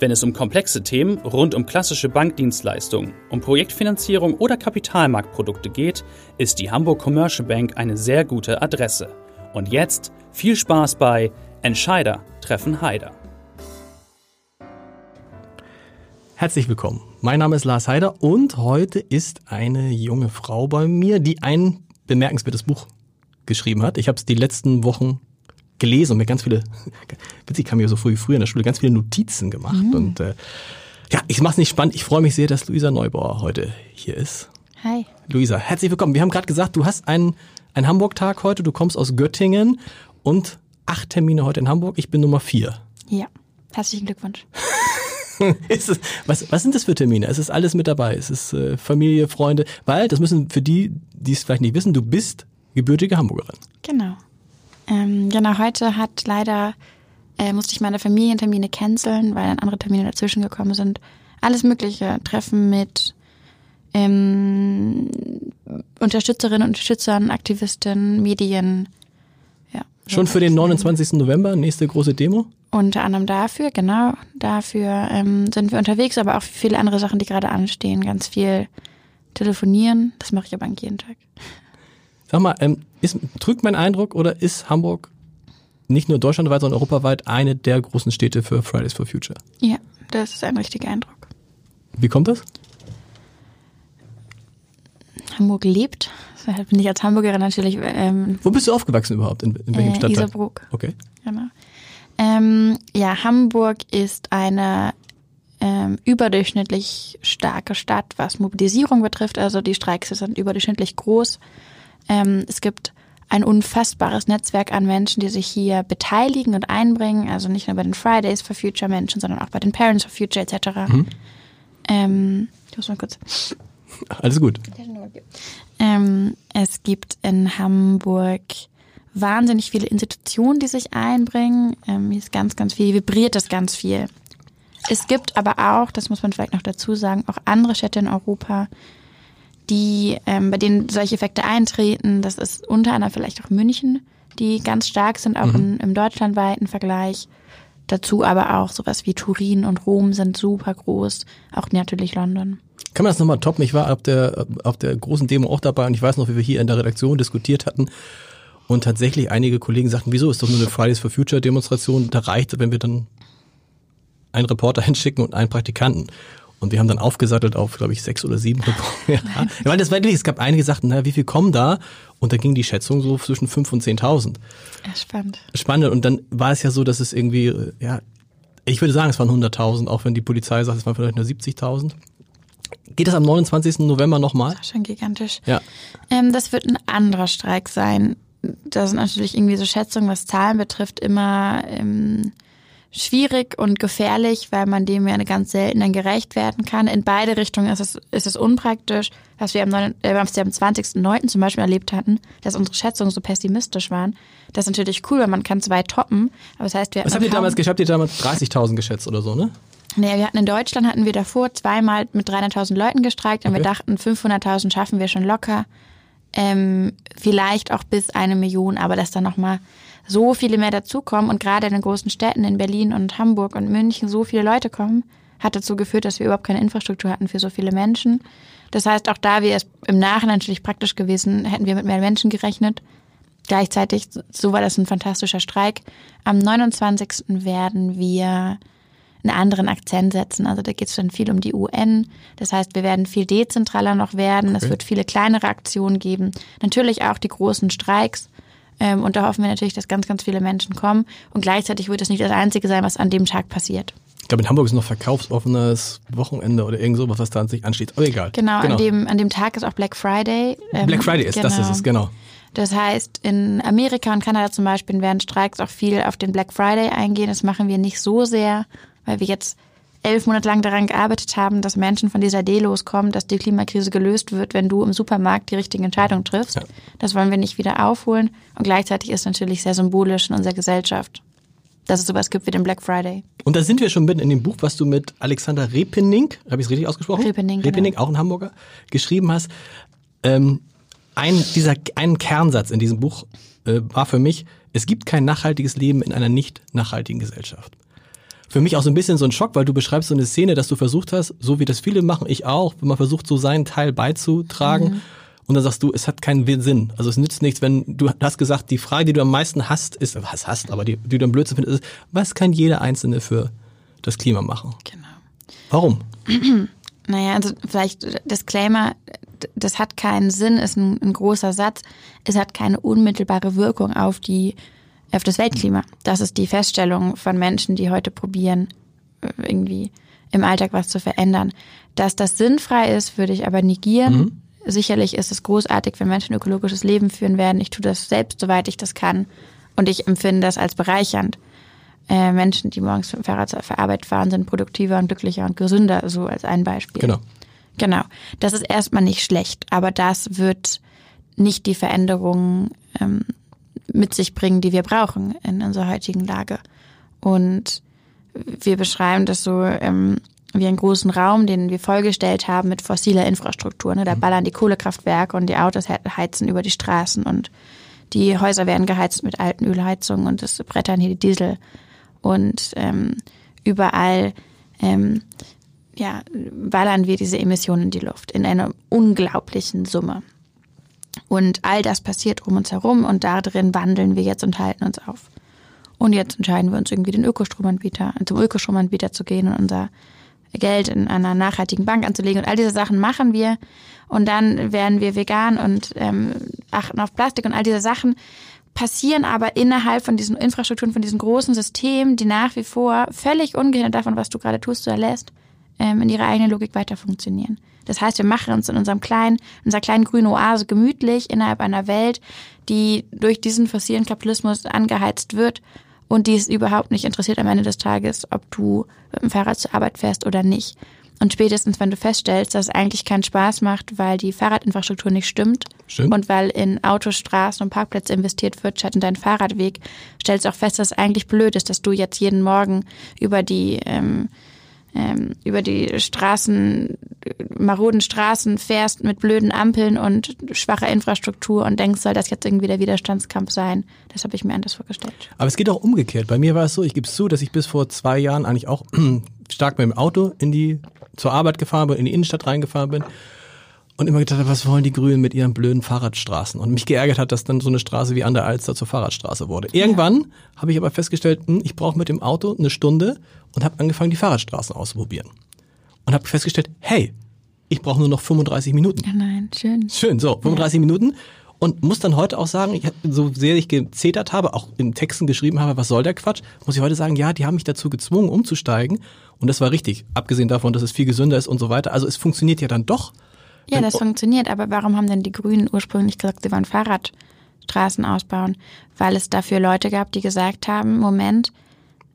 Wenn es um komplexe Themen rund um klassische Bankdienstleistungen, um Projektfinanzierung oder Kapitalmarktprodukte geht, ist die Hamburg Commercial Bank eine sehr gute Adresse. Und jetzt viel Spaß bei Entscheider treffen Heider. Herzlich willkommen. Mein Name ist Lars Heider und heute ist eine junge Frau bei mir, die ein bemerkenswertes Buch geschrieben hat. Ich habe es die letzten Wochen gelesen und mir ganz viele, witzig, haben wir so früh, früher in der Schule ganz viele Notizen gemacht. Mhm. Und äh, ja, ich mache es nicht spannend. Ich freue mich sehr, dass Luisa Neubauer heute hier ist. Hi. Luisa, herzlich willkommen. Wir haben gerade gesagt, du hast einen, einen Hamburg-Tag heute, du kommst aus Göttingen und acht Termine heute in Hamburg. Ich bin Nummer vier. Ja, herzlichen Glückwunsch. es, was, was sind das für Termine? Es ist alles mit dabei. Es ist äh, Familie, Freunde, weil, das müssen für die, die es vielleicht nicht wissen, du bist gebürtige Hamburgerin. Genau. Ähm, genau, heute hat leider, äh, musste ich meine Familientermine canceln, weil dann andere Termine dazwischen gekommen sind. Alles mögliche, Treffen mit ähm, Unterstützerinnen und Unterstützern, Aktivistinnen, Medien. Ja, Schon für den 29. November, nächste große Demo? Unter anderem dafür, genau. Dafür ähm, sind wir unterwegs, aber auch viele andere Sachen, die gerade anstehen. Ganz viel telefonieren, das mache ich aber eigentlich jeden Tag. Sag mal, ähm, ist, trügt mein Eindruck oder ist Hamburg nicht nur deutschlandweit, sondern europaweit eine der großen Städte für Fridays for Future? Ja, das ist ein richtiger Eindruck. Wie kommt das? Hamburg lebt. Deshalb bin ich als Hamburgerin natürlich. Ähm, Wo bist du aufgewachsen überhaupt? In, in welchem äh, Stadtteil? Isarbrook. Okay. Genau. Ähm, ja, Hamburg ist eine ähm, überdurchschnittlich starke Stadt, was Mobilisierung betrifft. Also die Streiks sind überdurchschnittlich groß. Ähm, es gibt ein unfassbares Netzwerk an Menschen, die sich hier beteiligen und einbringen. Also nicht nur bei den Fridays for Future Menschen, sondern auch bei den Parents for Future etc. Mhm. Ähm, ich muss mal kurz. Alles gut. Ähm, es gibt in Hamburg wahnsinnig viele Institutionen, die sich einbringen. Ähm, hier ist ganz, ganz viel, vibriert das ganz viel. Es gibt aber auch, das muss man vielleicht noch dazu sagen, auch andere Städte in Europa, die, ähm, bei denen solche Effekte eintreten. Das ist unter anderem vielleicht auch München, die ganz stark sind, auch mhm. in, im deutschlandweiten Vergleich. Dazu aber auch sowas wie Turin und Rom sind super groß, auch natürlich London. Kann man das nochmal toppen? Ich war auf der, auf der großen Demo auch dabei und ich weiß noch, wie wir hier in der Redaktion diskutiert hatten. Und tatsächlich einige Kollegen sagten, wieso ist doch nur eine Fridays for Future Demonstration? Da reicht, wenn wir dann einen Reporter hinschicken und einen Praktikanten. Und wir haben dann aufgesattelt auf, glaube ich, sechs oder sieben ja. Weil das war wirklich, es gab einige, die sagten, na, wie viel kommen da? Und da ging die Schätzung so zwischen fünf und zehntausend. Ja, spannend. Spannend. Und dann war es ja so, dass es irgendwie, äh, ja, ich würde sagen, es waren hunderttausend, auch wenn die Polizei sagt, es waren vielleicht nur 70.000. Geht das am 29. November nochmal? Das ist schon gigantisch. Ja. Ähm, das wird ein anderer Streik sein. Das sind natürlich irgendwie so Schätzungen, was Zahlen betrifft, immer ähm, schwierig und gefährlich, weil man dem ja ganz selten dann gerecht werden kann. In beide Richtungen ist es, ist es unpraktisch, was wir am, 9, äh, am 20.09. zum Beispiel erlebt hatten, dass unsere Schätzungen so pessimistisch waren. Das ist natürlich cool, weil man kann zwei toppen. Aber das heißt, wir Was habt ihr damals geschätzt? Habt ihr damals 30.000 geschätzt oder so, ne? Naja, wir hatten in Deutschland hatten wir davor zweimal mit 300.000 Leuten gestreikt und okay. wir dachten, 500.000 schaffen wir schon locker. Ähm, vielleicht auch bis eine Million, aber dass dann nochmal so viele mehr dazukommen und gerade in den großen Städten in Berlin und Hamburg und München so viele Leute kommen, hat dazu geführt, dass wir überhaupt keine Infrastruktur hatten für so viele Menschen. Das heißt, auch da wäre es im Nachhinein natürlich praktisch gewesen, hätten wir mit mehr Menschen gerechnet. Gleichzeitig, so war das ein fantastischer Streik. Am 29. werden wir einen anderen Akzent setzen. Also da geht es dann viel um die UN. Das heißt, wir werden viel dezentraler noch werden. Okay. Es wird viele kleinere Aktionen geben. Natürlich auch die großen Streiks. Ähm, und da hoffen wir natürlich, dass ganz, ganz viele Menschen kommen. Und gleichzeitig wird es nicht das Einzige sein, was an dem Tag passiert. Ich glaube, in Hamburg ist noch verkaufsoffenes Wochenende oder irgend sowas, was da an sich ansteht. Aber egal. Genau, genau. An, dem, an dem Tag ist auch Black Friday. Ähm, Black Friday ist, genau. das ist es, genau. Das heißt, in Amerika und Kanada zum Beispiel werden Streiks auch viel auf den Black Friday eingehen. Das machen wir nicht so sehr, weil wir jetzt elf Monate lang daran gearbeitet haben, dass Menschen von dieser Idee loskommen, dass die Klimakrise gelöst wird, wenn du im Supermarkt die richtige Entscheidung triffst. Ja. Das wollen wir nicht wieder aufholen. Und gleichzeitig ist natürlich sehr symbolisch in unserer Gesellschaft, dass es sowas gibt wie den Black Friday. Und da sind wir schon mitten in dem Buch, was du mit Alexander Repening, habe ich es richtig ausgesprochen? Repening, Repening genau. auch ein Hamburger, geschrieben hast. Ähm, ein, dieser, ein Kernsatz in diesem Buch äh, war für mich, es gibt kein nachhaltiges Leben in einer nicht nachhaltigen Gesellschaft. Für mich auch so ein bisschen so ein Schock, weil du beschreibst so eine Szene, dass du versucht hast, so wie das viele machen, ich auch, wenn man versucht, so seinen Teil beizutragen. Mhm. Und dann sagst du, es hat keinen Sinn. Also es nützt nichts, wenn du hast gesagt, die Frage, die du am meisten hast, ist, was hast, aber die, die du am blödsten findest, ist, was kann jeder Einzelne für das Klima machen? Genau. Warum? Naja, also vielleicht Disclaimer, das hat keinen Sinn, ist ein, ein, großer Satz. Es hat keine unmittelbare Wirkung auf die, auf das Weltklima. Das ist die Feststellung von Menschen, die heute probieren, irgendwie im Alltag was zu verändern. Dass das sinnfrei ist, würde ich aber negieren. Mhm. Sicherlich ist es großartig, wenn Menschen ökologisches Leben führen werden. Ich tue das selbst, soweit ich das kann. Und ich empfinde das als bereichernd. Äh, Menschen, die morgens mit dem Fahrrad zur Arbeit fahren, sind produktiver und glücklicher und gesünder, so als ein Beispiel. Genau. Genau. Das ist erstmal nicht schlecht, aber das wird nicht die Veränderungen ähm, mit sich bringen, die wir brauchen in unserer heutigen Lage. Und wir beschreiben das so ähm, wie einen großen Raum, den wir vollgestellt haben mit fossiler Infrastruktur. Ne? Da mhm. ballern die Kohlekraftwerke und die Autos heizen über die Straßen und die Häuser werden geheizt mit alten Ölheizungen und das brettern hier die Diesel. Und ähm, überall ähm, ja, ballern wir diese Emissionen in die Luft in einer unglaublichen Summe. Und all das passiert um uns herum und darin wandeln wir jetzt und halten uns auf. Und jetzt entscheiden wir uns irgendwie den Ökostromanbieter, zum Ökostromanbieter zu gehen und unser Geld in einer nachhaltigen Bank anzulegen. Und all diese Sachen machen wir. Und dann werden wir vegan und ähm, achten auf Plastik und all diese Sachen passieren aber innerhalb von diesen Infrastrukturen, von diesen großen Systemen, die nach wie vor völlig ungehindert davon, was du gerade tust oder lässt, ähm, in ihrer eigenen Logik weiter funktionieren. Das heißt, wir machen uns in unserem kleinen, in unserer kleinen grünen Oase gemütlich innerhalb einer Welt, die durch diesen fossilen Kapitalismus angeheizt wird und die es überhaupt nicht interessiert am Ende des Tages, ob du mit dem Fahrrad zur Arbeit fährst oder nicht. Und spätestens, wenn du feststellst, dass es eigentlich keinen Spaß macht, weil die Fahrradinfrastruktur nicht stimmt Stimmt. und weil in Autostraßen und Parkplätze investiert wird, statt in deinen Fahrradweg, stellst du auch fest, dass es eigentlich blöd ist, dass du jetzt jeden Morgen über die ähm, ähm, über die Straßen, maroden Straßen fährst mit blöden Ampeln und schwacher Infrastruktur und denkst, soll das jetzt irgendwie der Widerstandskampf sein? Das habe ich mir anders vorgestellt. Aber es geht auch umgekehrt. Bei mir war es so, ich gebe es zu, dass ich bis vor zwei Jahren eigentlich auch stark mit dem Auto in die, zur Arbeit gefahren bin, in die Innenstadt reingefahren bin und immer gedacht habe, was wollen die Grünen mit ihren blöden Fahrradstraßen? Und mich geärgert hat, dass dann so eine Straße wie an der Alster zur Fahrradstraße wurde. Irgendwann habe ich aber festgestellt, hm, ich brauche mit dem Auto eine Stunde und habe angefangen, die Fahrradstraßen auszuprobieren. Und habe festgestellt, hey, ich brauche nur noch 35 Minuten. Ja, nein, schön. Schön, so, 35 ja. Minuten. Und muss dann heute auch sagen, ich, so sehr ich gezetert habe, auch in Texten geschrieben habe, was soll der Quatsch, muss ich heute sagen, ja, die haben mich dazu gezwungen, umzusteigen. Und das war richtig, abgesehen davon, dass es viel gesünder ist und so weiter. Also es funktioniert ja dann doch ja, das funktioniert, aber warum haben denn die Grünen ursprünglich gesagt, sie wollen Fahrradstraßen ausbauen? Weil es dafür Leute gab, die gesagt haben, Moment,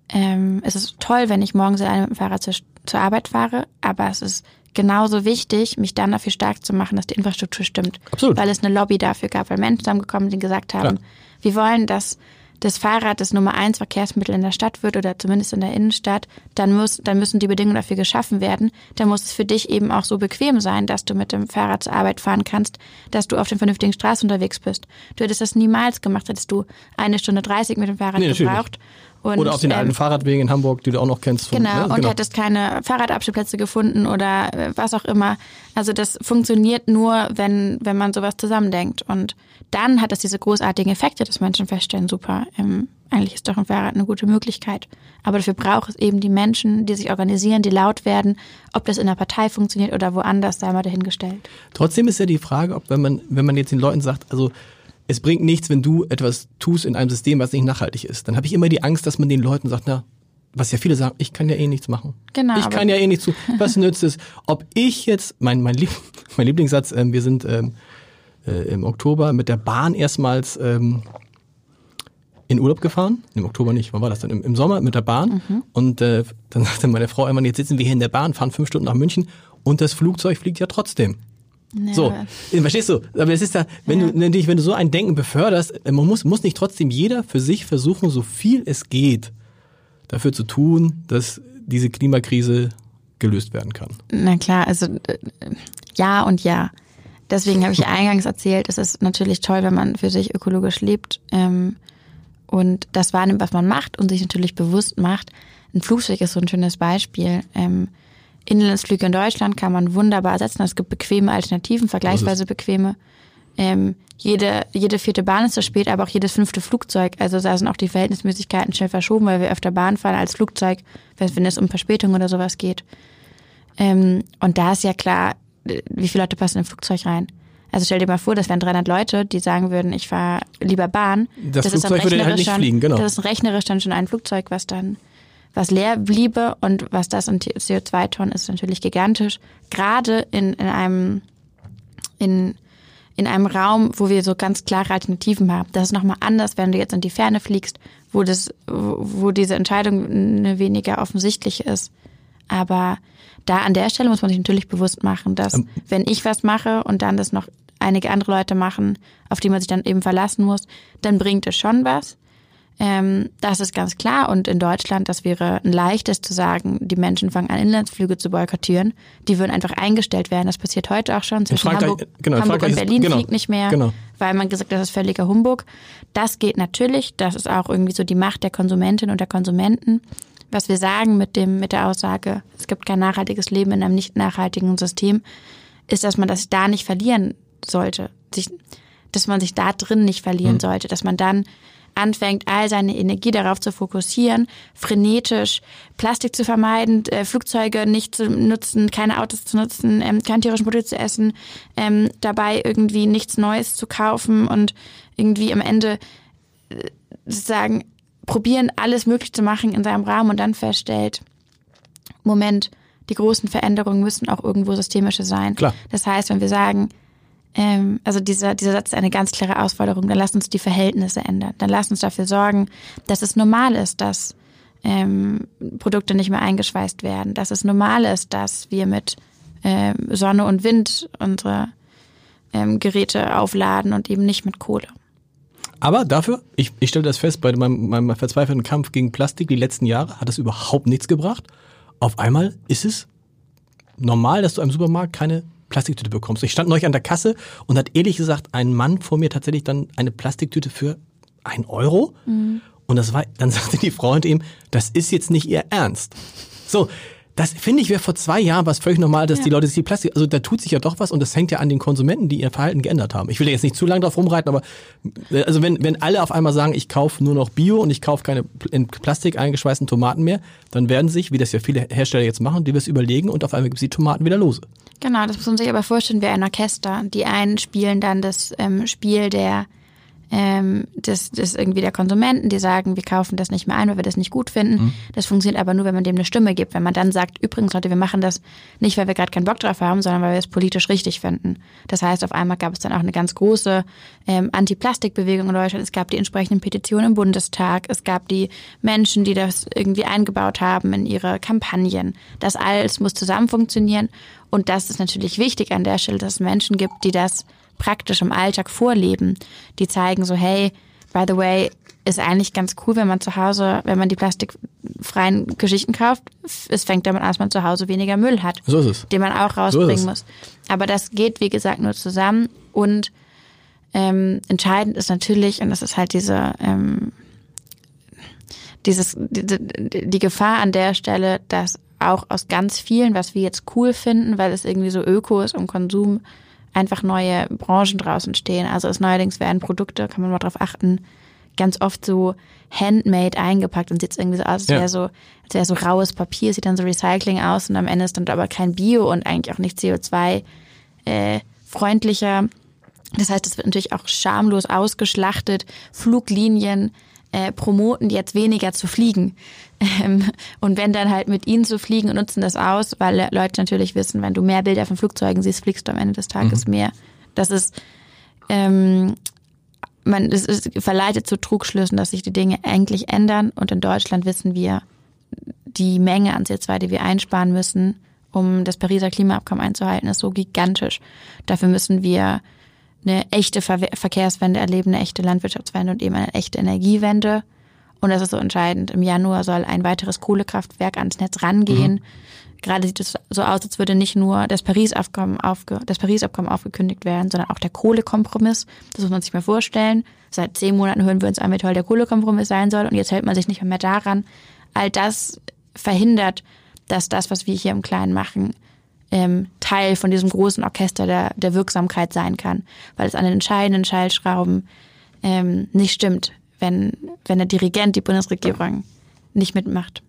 ähm, es ist toll, wenn ich morgens mit dem Fahrrad zur, zur Arbeit fahre, aber es ist genauso wichtig, mich dann dafür stark zu machen, dass die Infrastruktur stimmt. Absolut. Weil es eine Lobby dafür gab, weil Menschen zusammengekommen sind, die gesagt haben, Klar. wir wollen, dass das Fahrrad das Nummer eins Verkehrsmittel in der Stadt wird oder zumindest in der Innenstadt, dann muss, dann müssen die Bedingungen dafür geschaffen werden. Dann muss es für dich eben auch so bequem sein, dass du mit dem Fahrrad zur Arbeit fahren kannst, dass du auf den vernünftigen Straßen unterwegs bist. Du hättest das niemals gemacht, hättest du eine Stunde dreißig mit dem Fahrrad nee, gebraucht. Und, oder auf den ähm, alten Fahrradwegen in Hamburg, die du auch noch kennst. Von, genau, ne? und genau. hättest keine Fahrradabstellplätze gefunden oder äh, was auch immer. Also das funktioniert nur, wenn, wenn man sowas zusammendenkt. Und dann hat es diese großartigen Effekte, dass Menschen feststellen, super, ähm, eigentlich ist doch ein Fahrrad eine gute Möglichkeit. Aber dafür braucht es eben die Menschen, die sich organisieren, die laut werden. Ob das in der Partei funktioniert oder woanders, sei mal dahingestellt. Trotzdem ist ja die Frage, ob wenn man, wenn man jetzt den Leuten sagt, also es bringt nichts, wenn du etwas tust in einem System, was nicht nachhaltig ist. Dann habe ich immer die Angst, dass man den Leuten sagt, na, was ja viele sagen, ich kann ja eh nichts machen. Genau. Ich kann ja eh nichts tun. Was nützt es? Ob ich jetzt, mein, mein, Lieb, mein Lieblingssatz, ähm, wir sind ähm, äh, im Oktober mit der Bahn erstmals ähm, in Urlaub gefahren, im Oktober nicht, wann war das denn? Im, im Sommer mit der Bahn. Mhm. Und äh, dann sagte meine Frau einmal, jetzt sitzen wir hier in der Bahn, fahren fünf Stunden nach München und das Flugzeug fliegt ja trotzdem. Ja. So, äh, verstehst du? Aber es ist da, wenn Ja. du natürlich, wenn du so ein Denken beförderst, äh, man muss, muss nicht trotzdem jeder für sich versuchen, so viel es geht, dafür zu tun, dass diese Klimakrise gelöst werden kann. Na klar, also äh, ja und ja. Deswegen habe ich ja eingangs erzählt, es ist natürlich toll, wenn man für sich ökologisch lebt ähm, und das wahrnimmt, was man macht und sich natürlich bewusst macht. Ein Flugzeug ist so ein schönes Beispiel. Ähm, Inlandsflüge in Deutschland kann man wunderbar ersetzen. Es gibt bequeme Alternativen, vergleichsweise bequeme. Ähm, jede, jede vierte Bahn ist zu spät, aber auch jedes fünfte Flugzeug. Also da sind auch die Verhältnismäßigkeiten schnell verschoben, weil wir öfter Bahn fahren als Flugzeug, wenn es um Verspätung oder sowas geht. Ähm, und da ist ja klar, wie viele Leute passen in ein Flugzeug rein. Also stell dir mal vor, das wären 300 Leute, die sagen würden, ich fahre lieber Bahn. Das ist dann Flugzeug würde halt nicht fliegen, genau. Das ist rechnerisch dann schon ein Flugzeug, was dann was leer bliebe und was das in CO2-Tonnen ist natürlich gigantisch. Gerade in, in einem in, in einem Raum, wo wir so ganz klare Alternativen haben. Das ist nochmal anders, wenn du jetzt in die Ferne fliegst, wo das, wo diese Entscheidung eine weniger offensichtlich ist. Aber da an der Stelle muss man sich natürlich bewusst machen, dass Ähm. wenn ich was mache und dann das noch einige andere Leute machen, auf die man sich dann eben verlassen muss, dann bringt es schon was. Ähm, das ist ganz klar. Und in Deutschland, das wäre ein leichtes zu sagen, die Menschen fangen an, Inlandsflüge zu boykottieren. Die würden einfach eingestellt werden. Das passiert heute auch schon. Zwischen Frankreich- Hamburg, genau, in Hamburg und Berlin genau, fliegt nicht mehr, genau. weil man gesagt hat, das ist völliger Humbug. Das geht natürlich. Das ist auch irgendwie so die Macht der Konsumentin und der Konsumenten. Was wir sagen mit dem, mit der Aussage, es gibt kein nachhaltiges Leben in einem nicht nachhaltigen System, ist, dass man das da nicht verlieren sollte. Sich, dass man sich da drin nicht verlieren sollte, dass man dann anfängt, all seine Energie darauf zu fokussieren, frenetisch Plastik zu vermeiden, äh, Flugzeuge nicht zu nutzen, keine Autos zu nutzen, ähm, kein tierischen Produkt zu essen, ähm, dabei irgendwie nichts Neues zu kaufen und irgendwie am Ende äh, sozusagen probieren, alles möglich zu machen in seinem Rahmen und dann feststellt, Moment, die großen Veränderungen müssen auch irgendwo systemische sein. Klar. Das heißt, wenn wir sagen, ähm, also dieser, dieser Satz ist eine ganz klare Ausforderung, dann lasst uns die Verhältnisse ändern. Dann lasst uns dafür sorgen, dass es normal ist, dass ähm, Produkte nicht mehr eingeschweißt werden, dass es normal ist, dass wir mit ähm, Sonne und Wind unsere ähm, Geräte aufladen und eben nicht mit Kohle. Aber dafür, ich, ich stelle das fest, bei meinem, meinem verzweifelten Kampf gegen Plastik die letzten Jahre hat es überhaupt nichts gebracht. Auf einmal ist es normal, dass du im Supermarkt keine Plastiktüte bekommst. Ich stand neulich an der Kasse und hat ehrlich gesagt ein Mann vor mir tatsächlich dann eine Plastiktüte für ein Euro. Und das war, dann sagte die Frau hinter ihm, das ist jetzt nicht ihr Ernst. So, das finde ich wäre vor zwei Jahren was völlig normal, dass die Leute sich die Plastik, also da tut sich ja doch was und das hängt ja an den Konsumenten, die ihr Verhalten geändert haben. Ich will jetzt nicht zu lange drauf rumreiten, aber äh, also wenn, wenn alle auf einmal sagen, ich kaufe nur noch Bio und ich kaufe keine in Plastik eingeschweißten Tomaten mehr, dann werden sich, wie das ja viele Hersteller jetzt machen, die das überlegen und auf einmal gibt es die Tomaten wieder lose. Genau, das muss man sich aber vorstellen wie ein Orchester. Die einen spielen dann das ähm, Spiel der ähm, des, des irgendwie der Konsumenten, die sagen, wir kaufen das nicht mehr ein, weil wir das nicht gut finden. Das funktioniert aber nur, wenn man dem eine Stimme gibt. Wenn man dann sagt, übrigens Leute, wir machen das nicht, weil wir gerade keinen Bock drauf haben, sondern weil wir es politisch richtig finden. Das heißt, auf einmal gab es dann auch eine ganz große ähm, Anti-Plastik-Bewegung in Deutschland. Es gab die entsprechenden Petitionen im Bundestag. Es gab die Menschen, die das irgendwie eingebaut haben in ihre Kampagnen. Das alles muss zusammen funktionieren. Und das ist natürlich wichtig an der Stelle, dass es Menschen gibt, die das praktisch im Alltag vorleben. Die zeigen so, hey, by the way, ist eigentlich ganz cool, wenn man zu Hause, wenn man die plastikfreien Geschichten kauft, es fängt damit an, dass man zu Hause weniger Müll hat. So ist es. Den man auch So rausbringen es. muss. Aber das geht, wie gesagt, nur zusammen. Und ähm, entscheidend ist natürlich, und das ist halt diese, ähm, dieses, die, die die Gefahr an der Stelle, dass auch aus ganz vielen, was wir jetzt cool finden, weil es irgendwie so öko ist und Konsum, einfach neue Branchen draußen stehen. Also es neuerdings werden Produkte, kann man mal drauf achten, ganz oft so handmade eingepackt und sieht irgendwie so aus, als Ja. wäre so, als wäre so raues Papier, sieht dann so Recycling aus und am Ende ist dann aber kein Bio und eigentlich auch nicht CO2 äh, freundlicher. Das heißt, es wird natürlich auch schamlos ausgeschlachtet. Fluglinien äh, promoten jetzt weniger zu fliegen. Ähm, und wenn dann halt mit ihnen zu fliegen und nutzen das aus, weil Le- Leute natürlich wissen, wenn du mehr Bilder von Flugzeugen siehst, fliegst du am Ende des Tages mehr. Das ist ähm, man es ist verleitet zu Trugschlüssen, dass sich die Dinge endlich ändern. Und in Deutschland wissen wir, die Menge an CO2, die wir einsparen müssen, um das Pariser Klimaabkommen einzuhalten, ist so gigantisch. Dafür müssen wir eine echte Ver Verkehrswende erleben, eine echte Landwirtschaftswende und eben eine echte Energiewende. Und das ist so entscheidend. Im Januar soll ein weiteres Kohlekraftwerk ans Netz rangehen. Mhm. Gerade sieht es so aus, als würde nicht nur das Paris-Abkommen aufge das Paris aufgekündigt werden, sondern auch der Kohlekompromiss. Das muss man sich mal vorstellen. Seit zehn Monaten hören wir uns an, wie toll der Kohlekompromiss sein soll. Und jetzt hält man sich nicht mehr daran. All das verhindert, dass das, was wir hier im Kleinen machen, ähm, Teil von diesem großen Orchester der, der Wirksamkeit sein kann, weil es an den entscheidenden Schallschrauben ähm, nicht stimmt, wenn, wenn der Dirigent, die Bundesregierung, nicht mitmacht.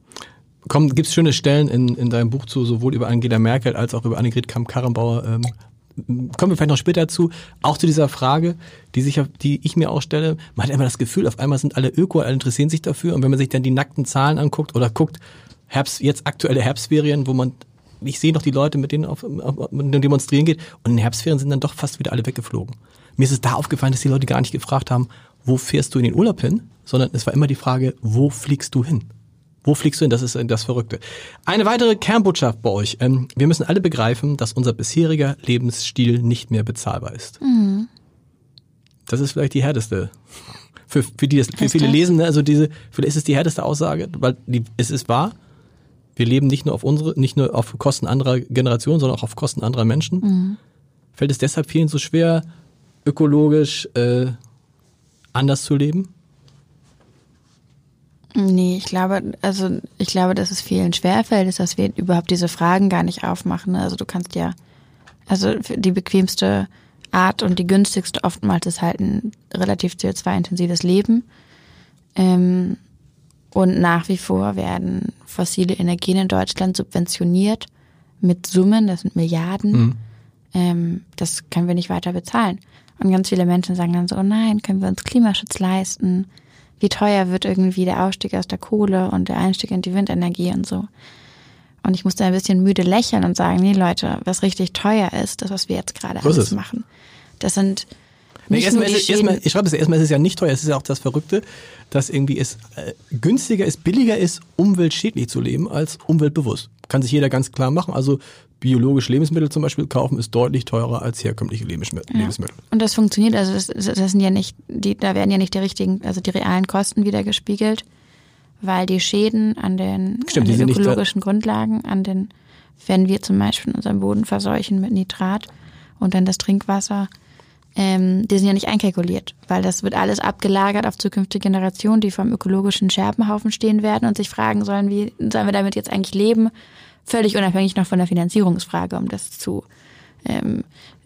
Gibt es schöne Stellen in, in deinem Buch zu, sowohl über Angela Merkel als auch über Annegret Kramp-Karrenbauer. Ähm, kommen wir vielleicht noch später dazu. Auch zu dieser Frage, die, sich, die ich mir auch stelle. Man hat immer das Gefühl, auf einmal sind alle Öko, alle interessieren sich dafür. Und wenn man sich dann die nackten Zahlen anguckt oder guckt, Herbst, jetzt aktuelle Herbstferien, wo man ich sehe noch die Leute, mit denen auf, auf, mit denen demonstrieren geht. Und in den Herbstferien sind dann doch fast wieder alle weggeflogen. Mir ist es da aufgefallen, dass die Leute gar nicht gefragt haben, wo fährst du in den Urlaub hin, sondern es war immer die Frage, wo fliegst du hin? Wo fliegst du hin? Das ist das Verrückte. Eine weitere Kernbotschaft bei euch. Ähm, wir müssen alle begreifen, dass unser bisheriger Lebensstil nicht mehr bezahlbar ist. Mhm. Das ist vielleicht die härteste. Für, für die das, für viele lesen, also diese, vielleicht ist es die härteste Aussage, weil die, es ist wahr wir leben nicht nur auf unsere, nicht nur auf Kosten anderer Generationen, sondern auch auf Kosten anderer Menschen. Mhm. Fällt es deshalb vielen so schwer, ökologisch äh, anders zu leben? Nee, ich glaube, also ich glaube, dass es vielen schwerfällt, ist, dass wir überhaupt diese Fragen gar nicht aufmachen. Also du kannst ja, also die bequemste Art und die günstigste oftmals ist halt ein relativ CO2-intensives Leben. Ähm, und nach wie vor werden fossile Energien in Deutschland subventioniert mit Summen, das sind Milliarden. Mhm. Ähm, das können wir nicht weiter bezahlen. Und ganz viele Menschen sagen dann so, oh nein, können wir uns Klimaschutz leisten? Wie teuer wird irgendwie der Ausstieg aus der Kohle und der Einstieg in die Windenergie und so? Und ich musste ein bisschen müde lächeln und sagen, nee Leute, was richtig teuer ist, das, was wir jetzt gerade alles machen. Das sind nicht erstmal die erstmal, ich schreibe das erstmal, ist es ja nicht teuer, es ist ja auch das Verrückte, dass irgendwie es äh, günstiger ist, billiger ist, umweltschädlich zu leben, als umweltbewusst. Kann sich jeder ganz klar machen. Also biologische Lebensmittel zum Beispiel kaufen ist deutlich teurer als herkömmliche Lebensmittel. Ja. Und das funktioniert, also das, das sind ja nicht, die, da werden ja nicht die richtigen, also die realen Kosten wieder gespiegelt, weil die Schäden an den, Stimmt, an den ökologischen Grundlagen, an den, wenn wir zum Beispiel unseren Boden verseuchen mit Nitrat und dann das Trinkwasser ähm, die sind ja nicht einkalkuliert, weil das wird alles abgelagert auf zukünftige Generationen, die vom ökologischen Scherbenhaufen stehen werden und sich fragen sollen, wie sollen wir damit jetzt eigentlich leben, völlig unabhängig noch von der Finanzierungsfrage, um das zu ähm,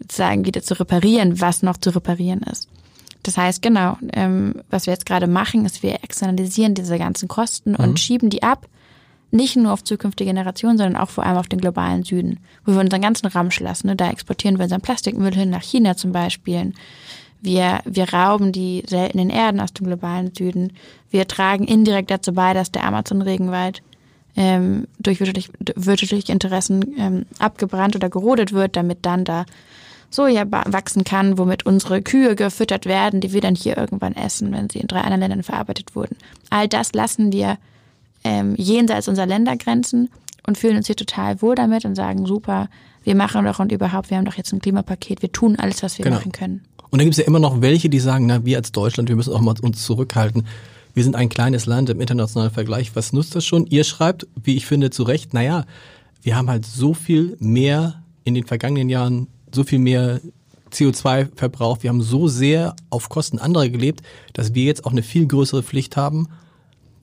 sagen, wieder zu reparieren, was noch zu reparieren ist. Das heißt, genau, ähm, was wir jetzt gerade machen, ist, wir externalisieren diese ganzen Kosten mhm. und schieben die ab nicht nur auf zukünftige Generationen, sondern auch vor allem auf den globalen Süden, wo wir unseren ganzen Ramsch lassen. Ne? Da exportieren wir unseren Plastikmüll hin nach China zum Beispiel. Wir, wir rauben die seltenen Erden aus dem globalen Süden. Wir tragen indirekt dazu bei, dass der Amazon-Regenwald ähm, durch wirtschaftlich, wirtschaftliche Interessen ähm, abgebrannt oder gerodet wird, damit dann da Soja wachsen kann, womit unsere Kühe gefüttert werden, die wir dann hier irgendwann essen, wenn sie in drei anderen Ländern verarbeitet wurden. All das lassen wir ähm, jenseits unserer Ländergrenzen und fühlen uns hier total wohl damit und sagen, super, wir machen doch und überhaupt, wir haben doch jetzt ein Klimapaket, wir tun alles, was wir genau. machen können. Und dann gibt es ja immer noch welche, die sagen, na, wir als Deutschland, wir müssen auch mal uns zurückhalten. Wir sind ein kleines Land im internationalen Vergleich. Was nutzt das schon? Ihr schreibt, wie ich finde, zu Recht, naja, wir haben halt so viel mehr in den vergangenen Jahren, so viel mehr CO2 verbraucht. Wir haben so sehr auf Kosten anderer gelebt, dass wir jetzt auch eine viel größere Pflicht haben,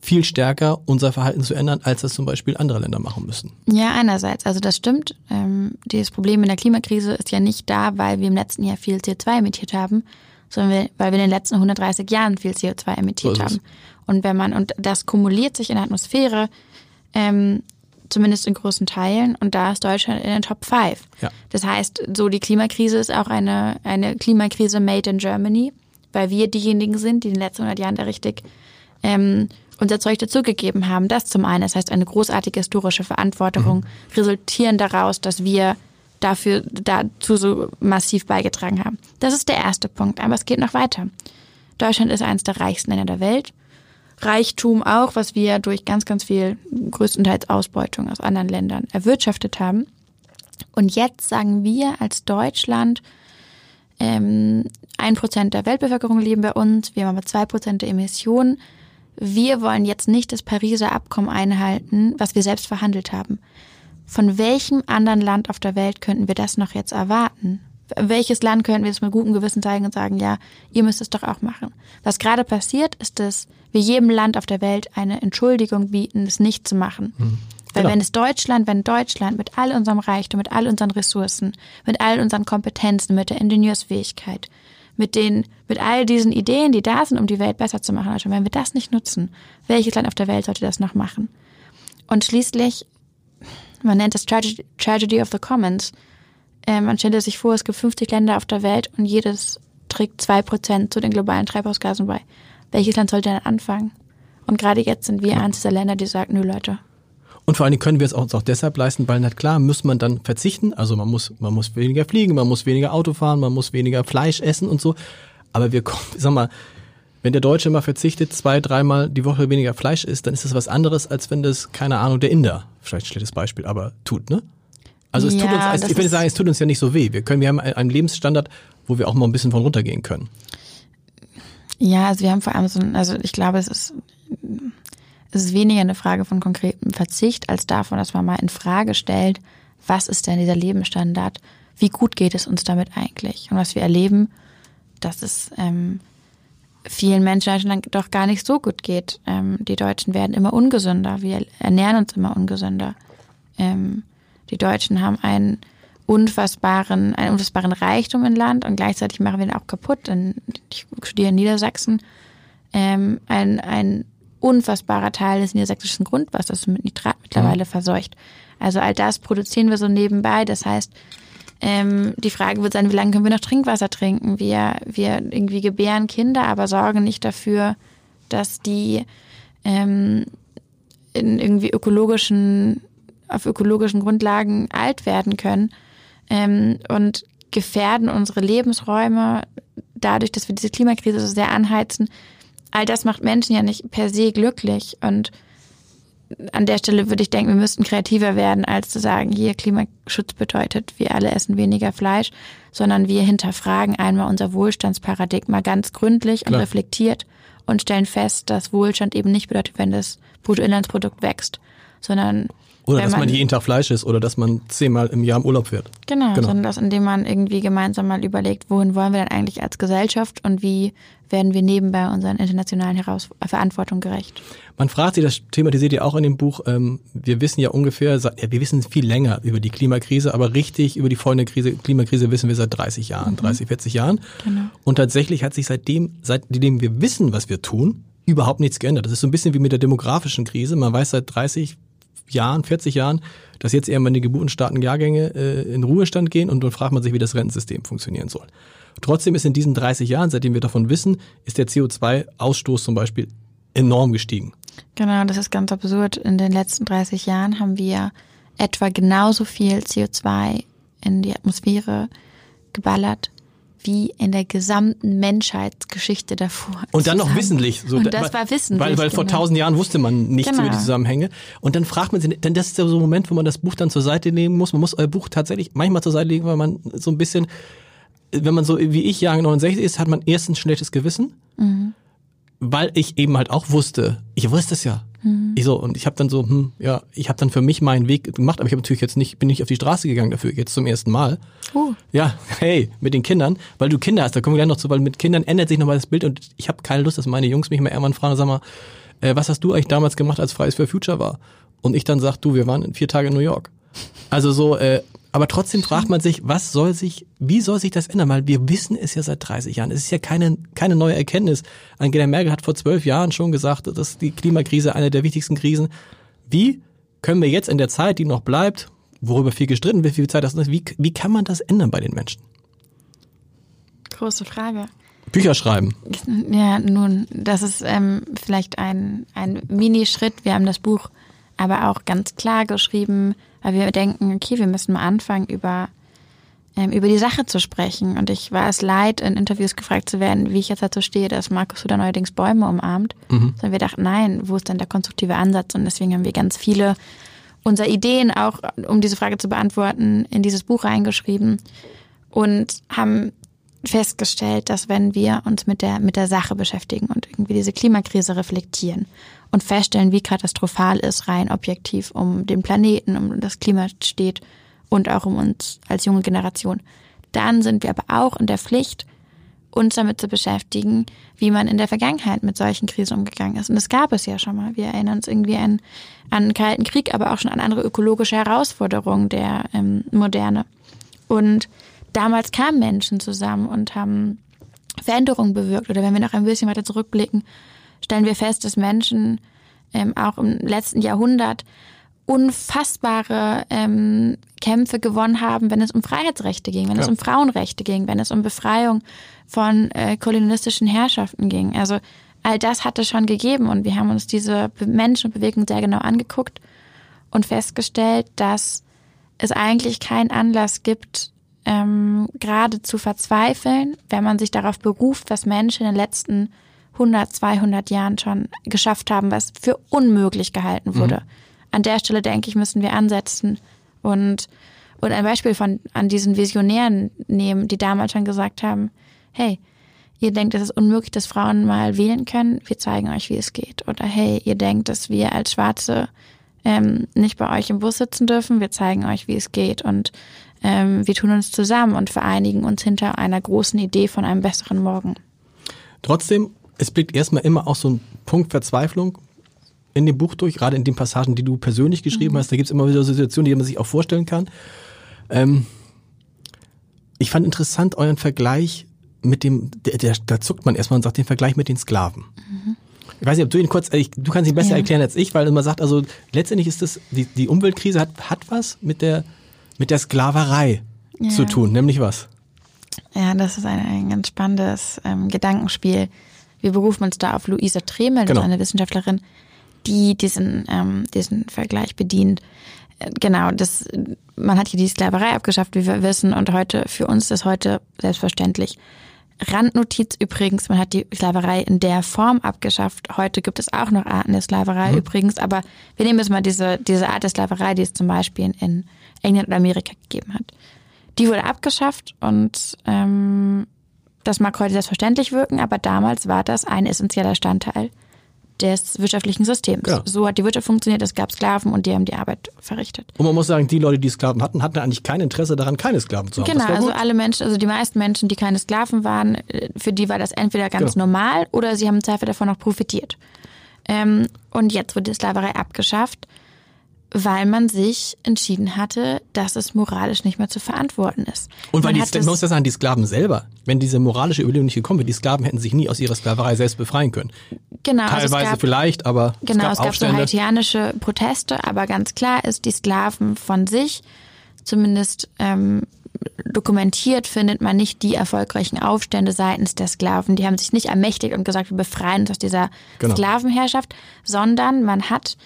viel stärker unser Verhalten zu ändern, als das zum Beispiel andere Länder machen müssen. Ja, einerseits, also das stimmt. Ähm, das Problem in der Klimakrise ist ja nicht da, weil wir im letzten Jahr viel CO2 emittiert haben, sondern weil wir in den letzten 130 Jahren viel CO2 emittiert so haben. Und wenn man, und das kumuliert sich in der Atmosphäre, ähm, zumindest in großen Teilen, und da ist Deutschland in den Top 5. Ja. Das heißt, so die Klimakrise ist auch eine, eine Klimakrise made in Germany, weil wir diejenigen sind, die in den letzten 100 Jahren da richtig ähm, unser Zeug dazugegeben haben. Das zum einen, das heißt eine großartige historische Verantwortung, mhm. resultieren daraus, dass wir dafür dazu so massiv beigetragen haben. Das ist der erste Punkt, aber es geht noch weiter. Deutschland ist eines der reichsten Länder der Welt. Reichtum auch, was wir durch ganz, ganz viel größtenteils Ausbeutung aus anderen Ländern erwirtschaftet haben. Und jetzt sagen wir als Deutschland, ähm, ein Prozent der Weltbevölkerung leben bei uns, wir haben aber zwei Prozent der Emissionen. Wir wollen jetzt nicht das Pariser Abkommen einhalten, was wir selbst verhandelt haben. Von welchem anderen Land auf der Welt könnten wir das noch jetzt erwarten? Welches Land könnten wir es mit gutem Gewissen zeigen und sagen, ja, ihr müsst es doch auch machen? Was gerade passiert, ist, dass wir jedem Land auf der Welt eine Entschuldigung bieten, es nicht zu machen. Mhm. Weil genau. wenn es Deutschland, wenn Deutschland mit all unserem Reichtum, mit all unseren Ressourcen, mit all unseren Kompetenzen, mit der Ingenieursfähigkeit, mit den, mit all diesen Ideen, die da sind, um die Welt besser zu machen, also wenn wir das nicht nutzen, welches Land auf der Welt sollte das noch machen? Und schließlich, man nennt es Tragedy, Tragedy of the Commons. Äh, man stellt sich vor, es gibt 50 Länder auf der Welt und jedes trägt zwei Prozent zu den globalen Treibhausgasen bei. Welches Land sollte dann anfangen? Und gerade jetzt sind wir eines der Länder, die sagen, nö Leute, und vor allen Dingen können wir es uns auch deshalb leisten, weil na klar muss man dann verzichten. Also man muss, man muss weniger fliegen, man muss weniger Auto fahren, man muss weniger Fleisch essen und so. Aber wir kommen, sag mal, wenn der Deutsche mal verzichtet, zwei, dreimal die Woche weniger Fleisch isst, dann ist das was anderes, als wenn das, keine Ahnung, der Inder, vielleicht ein schlechtes Beispiel, aber tut, ne? Also es ja, tut uns, ich würde sagen, es tut uns ja nicht so weh. Wir können, wir haben einen Lebensstandard, wo wir auch mal ein bisschen von runtergehen können. Ja, also wir haben vor allem so ein, also ich glaube, es ist es ist weniger eine Frage von konkretem Verzicht als davon, dass man mal in Frage stellt, was ist denn dieser Lebensstandard? Wie gut geht es uns damit eigentlich? Und was wir erleben, dass es ähm, vielen Menschen doch gar nicht so gut geht. Ähm, die Deutschen werden immer ungesünder. Wir ernähren uns immer ungesünder. Ähm, die Deutschen haben einen unfassbaren, einen unfassbaren Reichtum im Land und gleichzeitig machen wir ihn auch kaputt. ich studiere in Niedersachsen. Ähm, ein, ein unfassbarer Teil des niedersächsischen Grundwassers mit Nitrat mittlerweile mhm. verseucht. Also all das produzieren wir so nebenbei. Das heißt, ähm, die Frage wird sein, wie lange können wir noch Trinkwasser trinken? Wir, wir irgendwie gebären Kinder, aber sorgen nicht dafür, dass die ähm, in irgendwie ökologischen, auf ökologischen Grundlagen alt werden können ähm, und gefährden unsere Lebensräume dadurch, dass wir diese Klimakrise so sehr anheizen, all das macht Menschen ja nicht per se glücklich. Und an der Stelle würde ich denken, wir müssten kreativer werden, als zu sagen, hier Klimaschutz bedeutet, wir alle essen weniger Fleisch, sondern wir hinterfragen einmal unser Wohlstandsparadigma ganz gründlich und Klar. reflektiert und stellen fest, dass Wohlstand eben nicht bedeutet, wenn das Bruttoinlandsprodukt wächst, sondern oder dass man, man jeden Tag Fleisch isst oder dass man zehnmal im Jahr im Urlaub wird. Genau, genau, sondern dass indem man irgendwie gemeinsam mal überlegt, wohin wollen wir denn eigentlich als Gesellschaft und wie werden wir nebenbei unseren internationalen Heraus Verantwortung gerecht. Man fragt sich, das thematisiert ihr auch in dem Buch, ähm, wir wissen ja ungefähr, ja, wir wissen viel länger über die Klimakrise, aber richtig über die folgende Krise, Klimakrise wissen wir seit 30 Jahren, mhm. 30, 40 Jahren. Genau. Und tatsächlich hat sich seitdem, seitdem wir wissen, was wir tun, überhaupt nichts geändert. Das ist so ein bisschen wie mit der demografischen Krise. Man weiß seit 30, Jahren, 40 Jahren, dass jetzt irgendwann die geburtenstarken Jahrgänge äh, in Ruhestand gehen und dann fragt man sich, wie das Rentensystem funktionieren soll. Trotzdem ist in diesen 30 Jahren, seitdem wir davon wissen, ist der CO2-Ausstoß zum Beispiel enorm gestiegen. Genau, das ist ganz absurd. In den letzten 30 Jahren haben wir etwa genauso viel CO2 in die Atmosphäre geballert wie in der gesamten Menschheitsgeschichte davor. Und dann noch wissentlich. So, und das war wissentlich. Weil, weil vor genau. tausend Jahren wusste man nichts genau. über die Zusammenhänge. Und dann fragt man sich, denn das ist ja so ein Moment, wo man das Buch dann zur Seite legen muss. Man muss euer Buch tatsächlich manchmal zur Seite legen, weil man so ein bisschen, wenn man so wie ich Jahre 69 ist, hat man erstens ein schlechtes Gewissen. Mhm. Weil ich eben halt auch wusste, ich wusste es ja. Mhm. Ich so, und ich habe dann so, hm, ja, ich habe dann für mich meinen Weg gemacht, aber ich habe natürlich jetzt nicht, bin nicht auf die Straße gegangen dafür, jetzt zum ersten Mal. Uh. Ja, hey, mit den Kindern, weil du Kinder hast, da kommen wir gleich noch zu, weil mit Kindern ändert sich nochmal das Bild und ich habe keine Lust, dass meine Jungs mich mal irgendwann fragen, sag mal, äh, was hast du eigentlich damals gemacht, als Fridays for Future war? Und ich dann sag, du, wir waren vier Tage in New York. Also so, äh, aber trotzdem fragt man sich, was soll sich, wie soll sich das ändern? Weil wir wissen es ja seit 30 Jahren. Es ist ja keine, keine neue Erkenntnis. Angela Merkel hat vor zwölf Jahren schon gesagt, dass die Klimakrise eine der wichtigsten Krisen. Wie können wir jetzt in der Zeit, die noch bleibt, worüber viel gestritten wird, wie viel Zeit das ist, wie, wie kann man das ändern bei den Menschen? Große Frage. Bücher schreiben. Ja, nun, das ist ähm, vielleicht ein, ein Minischritt. Wir haben das Buch aber auch ganz klar geschrieben, weil wir denken, okay, wir müssen mal anfangen, über ähm, über die Sache zu sprechen. Und ich war es leid, in Interviews gefragt zu werden, wie ich jetzt dazu stehe, dass Markus Huder neuerdings Bäume umarmt. Mhm. Sondern wir dachten, nein, wo ist denn der konstruktive Ansatz? Und deswegen haben wir ganz viele unserer Ideen auch, um diese Frage zu beantworten, in dieses Buch reingeschrieben und haben festgestellt, dass wenn wir uns mit der, mit der Sache beschäftigen und irgendwie diese Klimakrise reflektieren und feststellen, wie katastrophal es rein objektiv um den Planeten, um das Klima steht, und auch um uns als junge Generation. Dann sind wir aber auch in der Pflicht, uns damit zu beschäftigen, wie man in der Vergangenheit mit solchen Krisen umgegangen ist. Und das gab es ja schon mal. Wir erinnern uns irgendwie an, an den Kalten Krieg, aber auch schon an andere ökologische Herausforderungen der ähm, Moderne. Und damals kamen Menschen zusammen und haben Veränderungen bewirkt. Oder wenn wir noch ein bisschen weiter zurückblicken, stellen wir fest, dass Menschen ähm, auch im letzten Jahrhundert unfassbare ähm, Kämpfe gewonnen haben, wenn es um Freiheitsrechte ging, wenn ja. es um Frauenrechte ging, wenn es um Befreiung von äh, kolonialistischen Herrschaften ging. Also all das hat es schon gegeben und wir haben uns diese Menschenbewegung sehr genau angeguckt und festgestellt, dass es eigentlich keinen Anlass gibt, ähm, gerade zu verzweifeln, wenn man sich darauf beruft, was Menschen in den letzten 100, 200 Jahren schon geschafft haben, was für unmöglich gehalten wurde. Mhm an der Stelle, denke ich, müssen wir ansetzen und, und ein Beispiel von, an diesen Visionären nehmen, die damals schon gesagt haben, hey, ihr denkt, es ist unmöglich, dass Frauen mal wählen können, wir zeigen euch, wie es geht. Oder hey, ihr denkt, dass wir als Schwarze ähm, nicht bei euch im Bus sitzen dürfen, wir zeigen euch, wie es geht. Und ähm, wir tun uns zusammen und vereinigen uns hinter einer großen Idee von einem besseren Morgen. Trotzdem, es blickt erstmal immer auch so ein Punkt Verzweiflung in dem Buch durch, gerade in den Passagen, die du persönlich geschrieben mhm. hast. Da gibt es immer wieder Situationen, die man sich auch vorstellen kann. Ähm, ich fand interessant euren Vergleich mit dem, der, der, da zuckt man erstmal und sagt den Vergleich mit den Sklaven. Mhm. Ich weiß nicht, ob du ihn kurz, ich, du kannst ihn besser ja. erklären als ich, weil man sagt, also letztendlich ist das, die, die Umweltkrise hat, hat was mit der, mit der Sklaverei ja. zu tun, nämlich was? Ja, das ist ein, ein ganz spannendes ähm, Gedankenspiel. Wir berufen uns da auf Luisa Tremel, genau. eine Wissenschaftlerin, die diesen, ähm, diesen Vergleich bedient. Äh, genau, das, man hat hier die Sklaverei abgeschafft, wie wir wissen, und heute, für uns ist heute selbstverständlich. Randnotiz übrigens, man hat die Sklaverei in der Form abgeschafft. Heute gibt es auch noch Arten der Sklaverei mhm. übrigens, aber wir nehmen jetzt mal diese, diese Art der Sklaverei, die es zum Beispiel in England und Amerika gegeben hat. Die wurde abgeschafft und ähm, das mag heute selbstverständlich wirken, aber damals war das ein essentieller Bestandteil des wirtschaftlichen Systems. Ja. So hat die Wirtschaft funktioniert, es gab Sklaven und die haben die Arbeit verrichtet. Und man muss sagen, die Leute, die Sklaven hatten, hatten eigentlich kein Interesse daran, keine Sklaven zu haben. Genau, also alle Menschen, also die meisten Menschen, die keine Sklaven waren, äh, für die war das entweder ganz genau. normal oder sie haben im Zweifel davon noch profitiert. Ähm, und jetzt wurde die Sklaverei abgeschafft weil man sich entschieden hatte, dass es moralisch nicht mehr zu verantworten ist. Und weil man die, man muss das sagen, die Sklaven selber, wenn diese moralische Überlegung nicht gekommen wäre, die Sklaven hätten sich nie aus ihrer Sklaverei selbst befreien können. Genau. Also Teilweise also gab, vielleicht, aber genau, es gab, es gab so haitianische Proteste, aber ganz klar ist, die Sklaven von sich, zumindest ähm, dokumentiert findet man nicht die erfolgreichen Aufstände seitens der Sklaven. Die haben sich nicht ermächtigt und gesagt, wir befreien uns aus dieser genau. Sklavenherrschaft, sondern man hat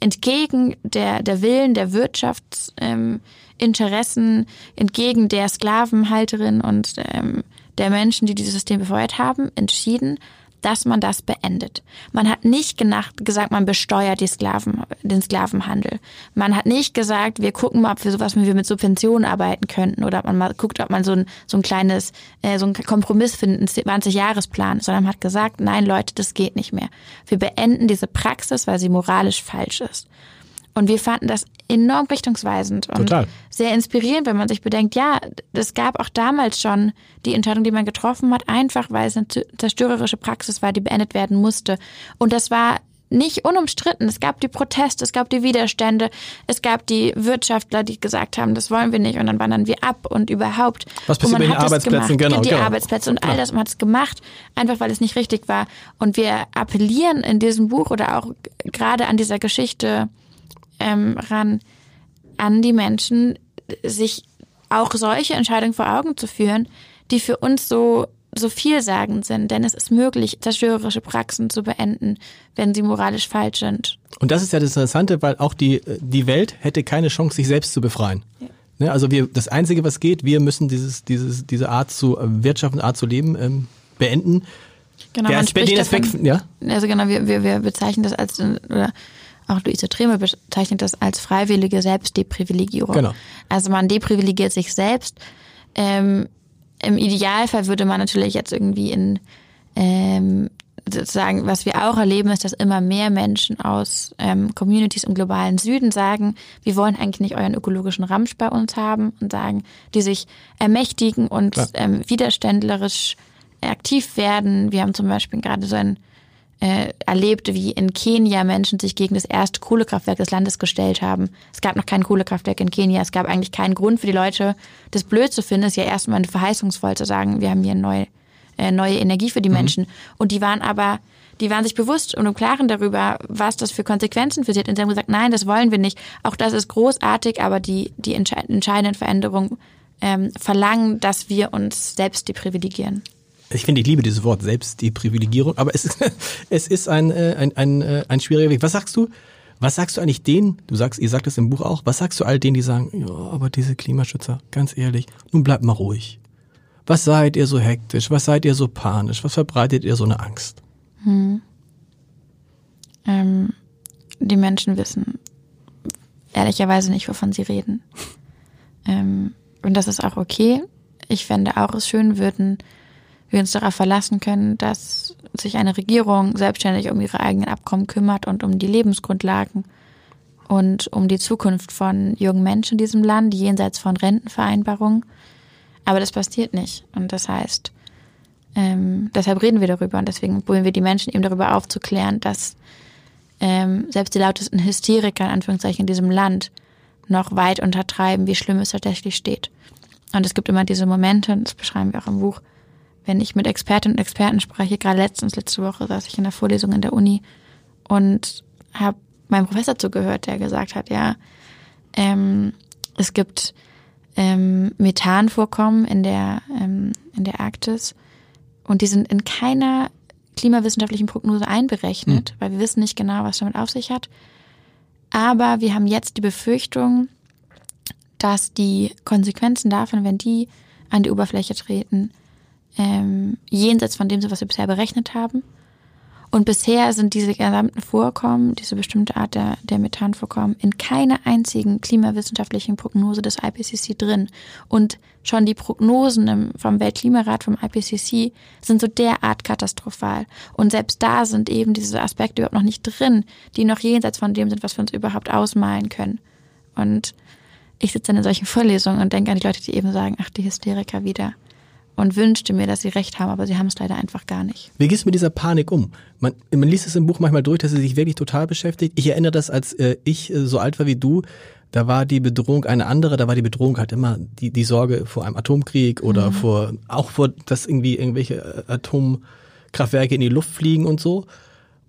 entgegen der, der Willen der Wirtschaftsinteressen, ähm, entgegen der Sklavenhalterin und ähm, der Menschen, die dieses System befeuert haben, entschieden, dass man das beendet. Man hat nicht gesagt, man besteuert die Sklaven, den Sklavenhandel. Man hat nicht gesagt, wir gucken mal, ob wir sowas wie wir mit Subventionen arbeiten könnten oder ob man mal guckt, ob man so ein, so ein kleines, äh, so ein Kompromiss findet, einen 20-Jahres-Plan, sondern man hat gesagt, nein, Leute, das geht nicht mehr. Wir beenden diese Praxis, weil sie moralisch falsch ist. Und wir fanden das enorm richtungsweisend und Total. sehr inspirierend, wenn man sich bedenkt, ja, es gab auch damals schon die Entscheidung, die man getroffen hat, einfach weil es eine zerstörerische Praxis war, die beendet werden musste. Und das war nicht unumstritten. Es gab die Proteste, es gab die Widerstände, es gab die Wirtschaftler, die gesagt haben, das wollen wir nicht und dann wandern wir ab und überhaupt. Was passiert mit den Arbeitsplätzen? Genau, die genau. Arbeitsplätze und all das. Man hat es gemacht, einfach weil es nicht richtig war. Und wir appellieren in diesem Buch oder auch gerade an dieser Geschichte ähm, ran, an die Menschen, sich auch solche Entscheidungen vor Augen zu führen, die für uns so so vielsagend sind, denn es ist möglich, zerstörerische Praxen zu beenden, wenn sie moralisch falsch sind. Und das ist ja das Interessante, weil auch die, die Welt hätte keine Chance, sich selbst zu befreien. Ja. Ne? Also wir, das Einzige, was geht, wir müssen dieses, dieses, diese Art zu äh, wirtschaften, Art zu leben ähm, beenden. Genau, Der man spricht davon, ja? also genau, wir, wir, wir bezeichnen das als, oder auch Luise Treme bezeichnet das als freiwillige Selbstdeprivilegierung. Genau. Also man deprivilegiert sich selbst. Ähm, Im Idealfall würde man natürlich jetzt irgendwie in ähm, sozusagen, was wir auch erleben, ist, dass immer mehr Menschen aus ähm, Communities im globalen Süden sagen, wir wollen eigentlich nicht euren ökologischen Ramsch bei uns haben und sagen, die sich ermächtigen und Klar. ähm, widerständlerisch aktiv werden. Wir haben zum Beispiel gerade so ein äh, erlebt, wie in Kenia Menschen sich gegen das erste Kohlekraftwerk des Landes gestellt haben. Es gab noch kein Kohlekraftwerk in Kenia. Es gab eigentlich keinen Grund für die Leute, das blöd zu finden. Es ist ja erstmal verheißungsvoll zu sagen, wir haben hier neue, äh, neue Energie für die Menschen. Und die waren aber, die waren sich bewusst und im Klaren darüber, was das für Konsequenzen für sie hat. Und sie haben gesagt, nein, das wollen wir nicht. Auch das ist großartig, aber die, die entsche entscheidenden Veränderungen ähm, verlangen, dass wir uns selbst deprivilegieren. Ich finde, ich liebe dieses Wort selbst, die Privilegierung, aber es ist, es ist ein, äh, ein, ein, äh, ein schwieriger Weg. Was sagst du? Was sagst du eigentlich denen, du sagst, ihr sagt es im Buch auch, was sagst du all denen, die sagen, ja, aber diese Klimaschützer, ganz ehrlich, nun bleibt mal ruhig. Was seid ihr so hektisch? Was seid ihr so panisch? Was verbreitet ihr so eine Angst? Ähm, die Menschen wissen ehrlicherweise nicht, wovon sie reden. Ähm, und das ist auch okay. Ich fände auch es schön, würden wir uns darauf verlassen können, dass sich eine Regierung selbstständig um ihre eigenen Abkommen kümmert und um die Lebensgrundlagen und um die Zukunft von jungen Menschen in diesem Land, jenseits von Rentenvereinbarungen. Aber das passiert nicht. Und das heißt, ähm, deshalb reden wir darüber und deswegen probieren wir die Menschen eben darüber aufzuklären, dass ähm, selbst die lautesten Hysteriker in Anführungszeichen in diesem Land noch weit untertreiben, wie schlimm es tatsächlich steht. Und es gibt immer diese Momente, und das beschreiben wir auch im Buch, wenn ich mit Expertinnen und Experten spreche, gerade letztens, letzte Woche saß ich in der Vorlesung in der Uni und habe meinem Professor zugehört, der gesagt hat, ja, ähm, es gibt ähm, Methanvorkommen in der, ähm, in der Arktis und die sind in keiner klimawissenschaftlichen Prognose einberechnet, weil wir wissen nicht genau, was damit auf sich hat. Aber wir haben jetzt die Befürchtung, dass die Konsequenzen davon, wenn die an die Oberfläche treten, ähm, jenseits von dem sind, was wir bisher berechnet haben. Und bisher sind diese gesamten Vorkommen, diese bestimmte Art der, der Methanvorkommen, in keiner einzigen klimawissenschaftlichen Prognose des IPCC drin. Und schon die Prognosen im, vom Weltklimarat, vom IPCC, sind so derart katastrophal. Und selbst da sind eben diese Aspekte überhaupt noch nicht drin, die noch jenseits von dem sind, was wir uns überhaupt ausmalen können. Und ich sitze dann in solchen Vorlesungen und denke an die Leute, die eben sagen, ach, die Hysteriker wieder. Und wünschte mir, dass sie recht haben, aber sie haben es leider einfach gar nicht. Wie gehst du mit dieser Panik um? Man, man liest es im Buch manchmal durch, dass sie sich wirklich total beschäftigt. Ich erinnere das, als äh, ich äh, so alt war wie du, da war die Bedrohung eine andere, da war die Bedrohung halt immer die, die Sorge vor einem Atomkrieg oder vor, auch vor, dass irgendwie irgendwelche äh, Atomkraftwerke in die Luft fliegen und so.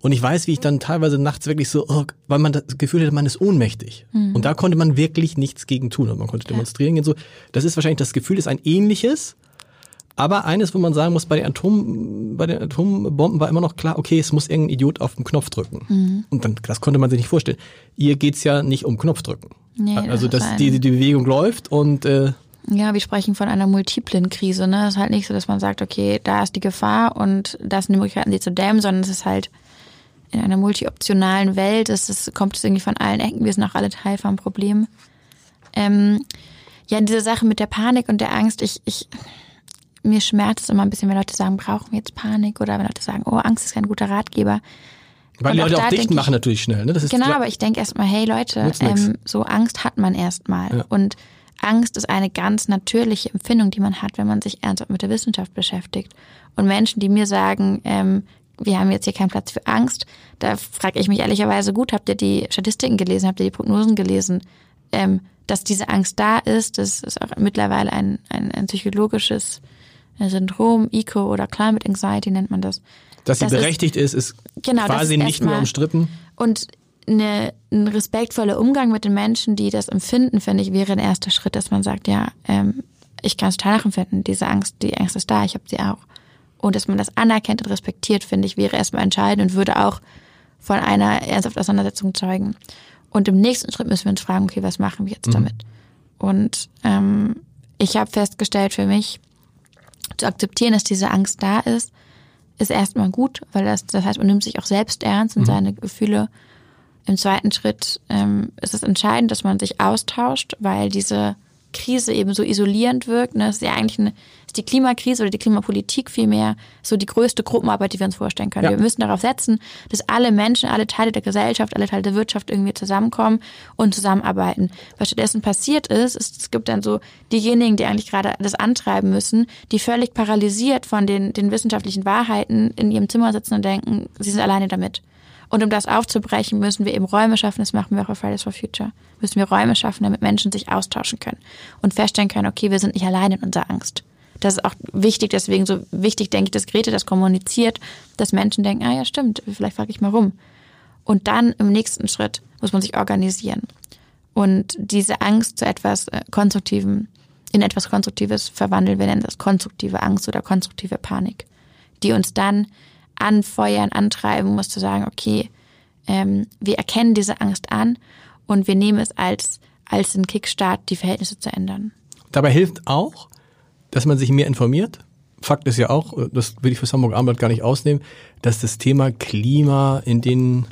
Und ich weiß, wie ich dann teilweise nachts wirklich so, oh, weil man das Gefühl hatte, man ist ohnmächtig. Und da konnte man wirklich nichts gegen tun. Und man konnte demonstrieren gehen. So, das ist wahrscheinlich, das Gefühl ist ein ähnliches. Aber eines, wo man sagen muss, bei den, Atom, bei den Atombomben war immer noch klar, okay, es muss irgendein Idiot auf den Knopf drücken. Und dann, das konnte man sich nicht vorstellen. Ihr geht's ja nicht um Knopfdrücken. Nee, also, das dass ein- die, die Bewegung läuft und äh, Ja, wir sprechen von einer multiplen Krise. Ne? Es ist halt nicht so, dass man sagt, okay, da ist die Gefahr und da sind die Möglichkeiten, sie zu dämmen, sondern es ist halt in einer multioptionalen Welt. Es ist, kommt es irgendwie von allen Ecken. Wir sind auch alle Teil vom Problem. Ähm, ja, diese Sache mit der Panik und der Angst, ich, ich, mir schmerzt es immer ein bisschen, wenn Leute sagen, brauchen wir jetzt Panik oder wenn Leute sagen, oh, Angst ist kein guter Ratgeber. weil die auch Leute da auch dicht denk ich- machen natürlich schnell. Ne? Genau, aber ich denke erstmal, hey Leute, ähm, so Angst hat man erstmal. Ja. Und Angst ist eine ganz natürliche Empfindung, die man hat, wenn man sich ernsthaft mit der Wissenschaft beschäftigt. Und Menschen, die mir sagen, ähm, wir haben jetzt hier keinen Platz für Angst, da frage ich mich ehrlicherweise, gut, habt ihr die Statistiken gelesen, habt ihr die Prognosen gelesen? Ähm, dass diese Angst da ist, das ist auch mittlerweile ein, ein, ein psychologisches Syndrom, ECO oder Climate Anxiety nennt man das. Dass sie das berechtigt ist, ist Genau, quasi ist nicht mehr umstritten. Und eine, ein respektvoller Umgang mit den Menschen, die das empfinden, finde ich, wäre ein erster Schritt, dass man sagt, ja, ähm, ich kann es total nachempfinden, diese Angst, die Angst ist da, ich habe sie auch. Und dass man das anerkennt und respektiert, finde ich, wäre erstmal entscheidend und würde auch von einer ernsthaften Auseinandersetzung zeugen. Und im nächsten Schritt müssen wir uns fragen, okay, was machen wir jetzt damit? Und ähm, ich habe festgestellt für mich, zu akzeptieren, dass diese Angst da ist, ist erstmal gut, weil das, das heißt, man nimmt sich auch selbst ernst und mhm. seine Gefühle. Im zweiten Schritt ähm, ist es entscheidend, dass man sich austauscht, weil diese Krise eben so isolierend wirkt. Ne? Das ist ja eigentlich eine, ist die Klimakrise oder die Klimapolitik vielmehr so die größte Gruppenarbeit, die wir uns vorstellen können. Ja. Wir müssen darauf setzen, dass alle Menschen, alle Teile der Gesellschaft, alle Teile der Wirtschaft irgendwie zusammenkommen und zusammenarbeiten. Was stattdessen passiert ist, ist, es gibt dann so diejenigen, die eigentlich gerade das antreiben müssen, die völlig paralysiert von den, den wissenschaftlichen Wahrheiten in ihrem Zimmer sitzen und denken, sie sind alleine damit. Und um das aufzubrechen, müssen wir eben Räume schaffen, das machen wir auch auf Fridays for Future, müssen wir Räume schaffen, damit Menschen sich austauschen können und feststellen können, okay, wir sind nicht allein in unserer Angst. Das ist auch wichtig, deswegen so wichtig, denke ich, dass Grete das kommuniziert, dass Menschen denken, ah ja, stimmt, vielleicht frage ich mal rum. Und dann im nächsten Schritt muss man sich organisieren und diese Angst zu etwas äh, Konstruktivem, in etwas Konstruktives verwandeln. Wir nennen das konstruktive Angst oder konstruktive Panik, die uns dann anfeuern, antreiben muss, zu sagen, okay, ähm, wir erkennen diese Angst an und wir nehmen es als, als einen Kickstart, die Verhältnisse zu ändern. Dabei hilft auch, dass man sich mehr informiert. Fakt ist ja auch, das will ich für Hamburg Abendblatt gar nicht ausnehmen, dass das Thema Klima in den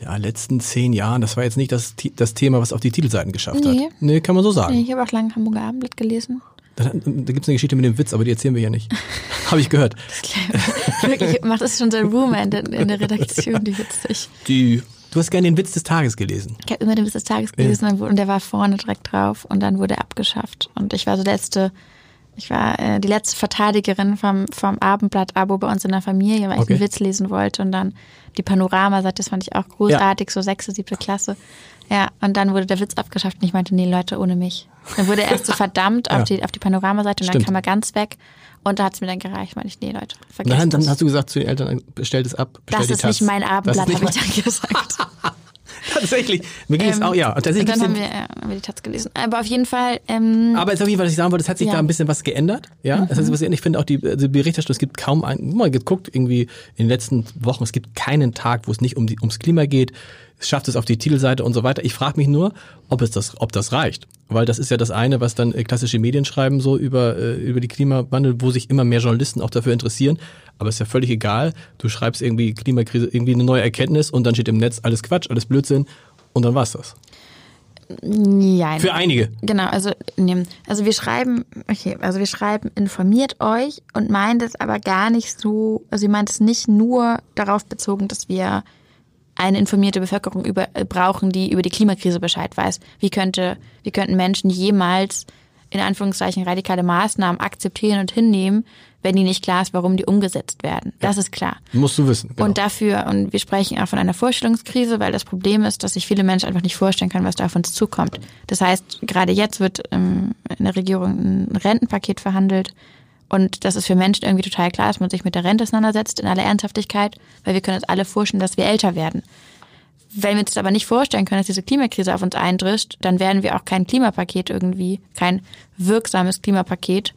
ja, letzten zehn Jahren, das war jetzt nicht das, das Thema, was auf die Titelseiten geschafft nee. hat. Nee, kann man so sagen. Nee, ich habe auch lange Hamburger Abendblatt gelesen. Da, da gibt es eine Geschichte mit dem Witz, aber die erzählen wir ja nicht. Habe ich gehört. Wirklich, macht das schon sein Roomman in der Redaktion, die witzig. Die Du hast gerne den Witz des Tages gelesen. Ich habe immer den Witz des Tages gelesen ja. und der war vorne direkt drauf und dann wurde er abgeschafft. Und ich war so letzte, ich war äh, die letzte Verteidigerin vom, vom Abendblatt-Abo bei uns in der Familie, weil okay. ich einen Witz lesen wollte und dann die Panorama-Seite, das fand ich auch großartig, ja. so sechste, siebte Klasse. Ja, und dann wurde der Witz abgeschafft und ich meinte, nee, Leute, ohne mich. Dann wurde er erst so verdammt auf, ja. die, auf die Panoramaseite und Stimmt. dann kam er ganz weg. Und da hat es mir dann gereicht, meinte ich, nee, Leute, vergesst Nein, dann das. hast du gesagt zu den Eltern, bestellt es ab, bestellt Das ist nicht mein Abendblatt, habe ich dann gesagt. tatsächlich. Mir ging es ähm, auch, ja. Und tatsächlich dann haben wir, ja, haben wir die Taz gelesen. Aber auf jeden Fall. Ähm, aber jetzt auf jeden Fall, was ich sagen wollte, es hat sich ja. da ein bisschen was geändert. Ja, mhm. das heißt, was ich, ich finde auch die, also die Berichterstattung, es gibt kaum ein, mal geguckt irgendwie in den letzten Wochen, es gibt keinen Tag, wo es nicht um die, ums Klima geht schafft es auf die Titelseite und so weiter. Ich frage mich nur, ob es das, ob das reicht. Weil das ist ja das eine, was dann äh, klassische Medien schreiben, so über, äh, über die Klimawandel, wo sich immer mehr Journalisten auch dafür interessieren. Aber ist ja völlig egal. Du schreibst irgendwie Klimakrise, irgendwie eine neue Erkenntnis und dann steht im Netz alles Quatsch, alles Blödsinn und dann war's das. Ja. Für einige. Genau, also, nee, also wir schreiben, okay, also wir schreiben, informiert euch und meint es aber gar nicht so, also ihr meint es nicht nur darauf bezogen, dass wir eine informierte Bevölkerung über, äh, brauchen, die über die Klimakrise Bescheid weiß. Wie könnte, wie könnten Menschen jemals in Anführungszeichen radikale Maßnahmen akzeptieren und hinnehmen, wenn die nicht klar ist, warum die umgesetzt werden. Das ja. ist klar. Musst du wissen. Genau. Und dafür, und wir sprechen auch von einer Vorstellungskrise, weil das Problem ist, dass sich viele Menschen einfach nicht vorstellen können, was da auf uns zukommt. Das heißt, gerade jetzt wird ähm, in der Regierung ein Rentenpaket verhandelt, und das ist für Menschen irgendwie total klar, dass man sich mit der Rente auseinandersetzt in aller Ernsthaftigkeit, weil wir können uns alle vorstellen, dass wir älter werden. Wenn wir uns aber nicht vorstellen können, dass diese Klimakrise auf uns eindrischt, dann werden wir auch kein Klimapaket irgendwie, kein wirksames Klimapaket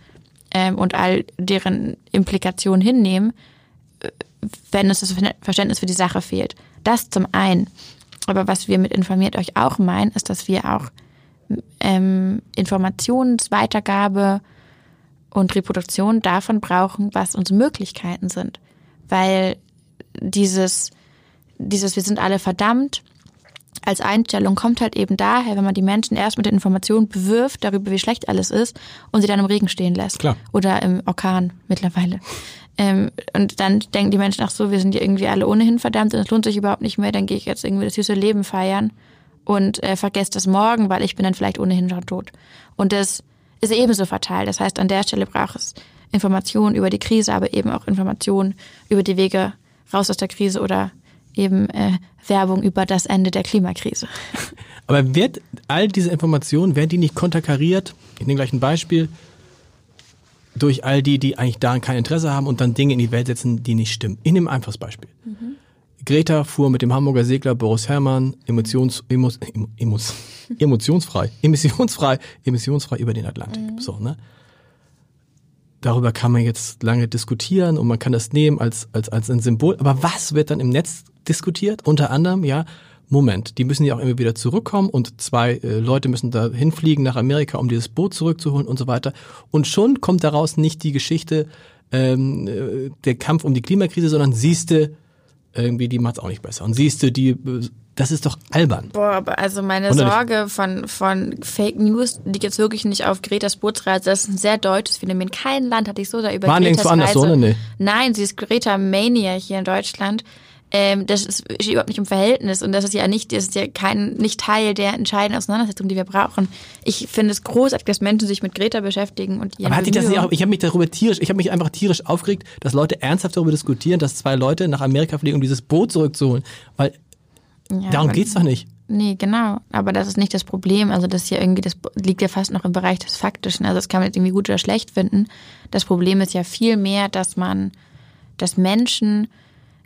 ähm, und all deren Implikationen hinnehmen, äh, wenn uns das Verständnis für die Sache fehlt. Das zum einen. Aber was wir mit informiert euch auch meinen, ist, dass wir auch ähm, Informationsweitergabe und Reproduktion davon brauchen, was unsere Möglichkeiten sind. Weil dieses, dieses, wir sind alle verdammt, als Einstellung kommt halt eben daher, wenn man die Menschen erst mit der Information bewirft darüber, wie schlecht alles ist und sie dann im Regen stehen lässt. Klar. Oder im Orkan mittlerweile. Ähm, und dann denken die Menschen, ach so, wir sind ja irgendwie alle ohnehin verdammt und es lohnt sich überhaupt nicht mehr, dann gehe ich jetzt irgendwie das süße Leben feiern und äh, vergesse das morgen, weil ich bin dann vielleicht ohnehin schon tot. Und das ist ebenso fatal. Das heißt, an der Stelle braucht es Informationen über die Krise, aber eben auch Informationen über die Wege raus aus der Krise oder eben äh, Werbung über das Ende der Klimakrise. Aber wird all diese Informationen, werden die nicht konterkariert? Ich nehme gleich ein Beispiel. Durch all die, die eigentlich daran kein Interesse haben und dann Dinge in die Welt setzen, die nicht stimmen. Ich nehme ein einfaches Beispiel. Mhm. Greta fuhr mit dem Hamburger Segler Boris Herrmann emotions, emos, emos, emotionsfrei, emissionsfrei, emissionsfrei über den Atlantik. Mhm. So, ne? Darüber kann man jetzt lange diskutieren und man kann das nehmen als, als, als ein Symbol. Aber was wird dann im Netz diskutiert? Unter anderem, ja, Moment, die müssen ja auch immer wieder zurückkommen und zwei äh, Leute müssen da hinfliegen nach Amerika, um dieses Boot zurückzuholen und so weiter. Und schon kommt daraus nicht die Geschichte ähm, äh, der Kampf um die Klimakrise, sondern siehste, irgendwie, die macht's auch nicht besser. Und siehste, die, äh, das ist doch albern. Boah, aber also meine. Sorge von, von Fake News liegt jetzt wirklich nicht auf Gretas Bootsreise. Das ist ein sehr deutsches Phänomen. Kein Land hat sich so da über War Gretas nirgendwo anders Reise. so, ne? Nee. Nein, sie ist Greta Mania hier in Deutschland. Ähm, das ist steht überhaupt nicht im Verhältnis und das ist ja nicht, das ist ja kein, nicht Teil der entscheidenden Auseinandersetzung, die wir brauchen. Ich finde es großartig, dass Menschen sich mit Greta beschäftigen und Aber hatte ich das nicht auch, ich habe mich darüber tierisch, ich habe mich einfach tierisch aufgeregt, dass Leute ernsthaft darüber diskutieren, dass zwei Leute nach Amerika fliegen, um dieses Boot zurückzuholen. Weil Ja, darum geht's doch nicht. Nee, genau. Aber das ist nicht das Problem. Also das hier irgendwie, das liegt ja fast noch im Bereich des Faktischen. Also das kann man jetzt irgendwie gut oder schlecht finden. Das Problem ist ja viel mehr, dass man, dass Menschen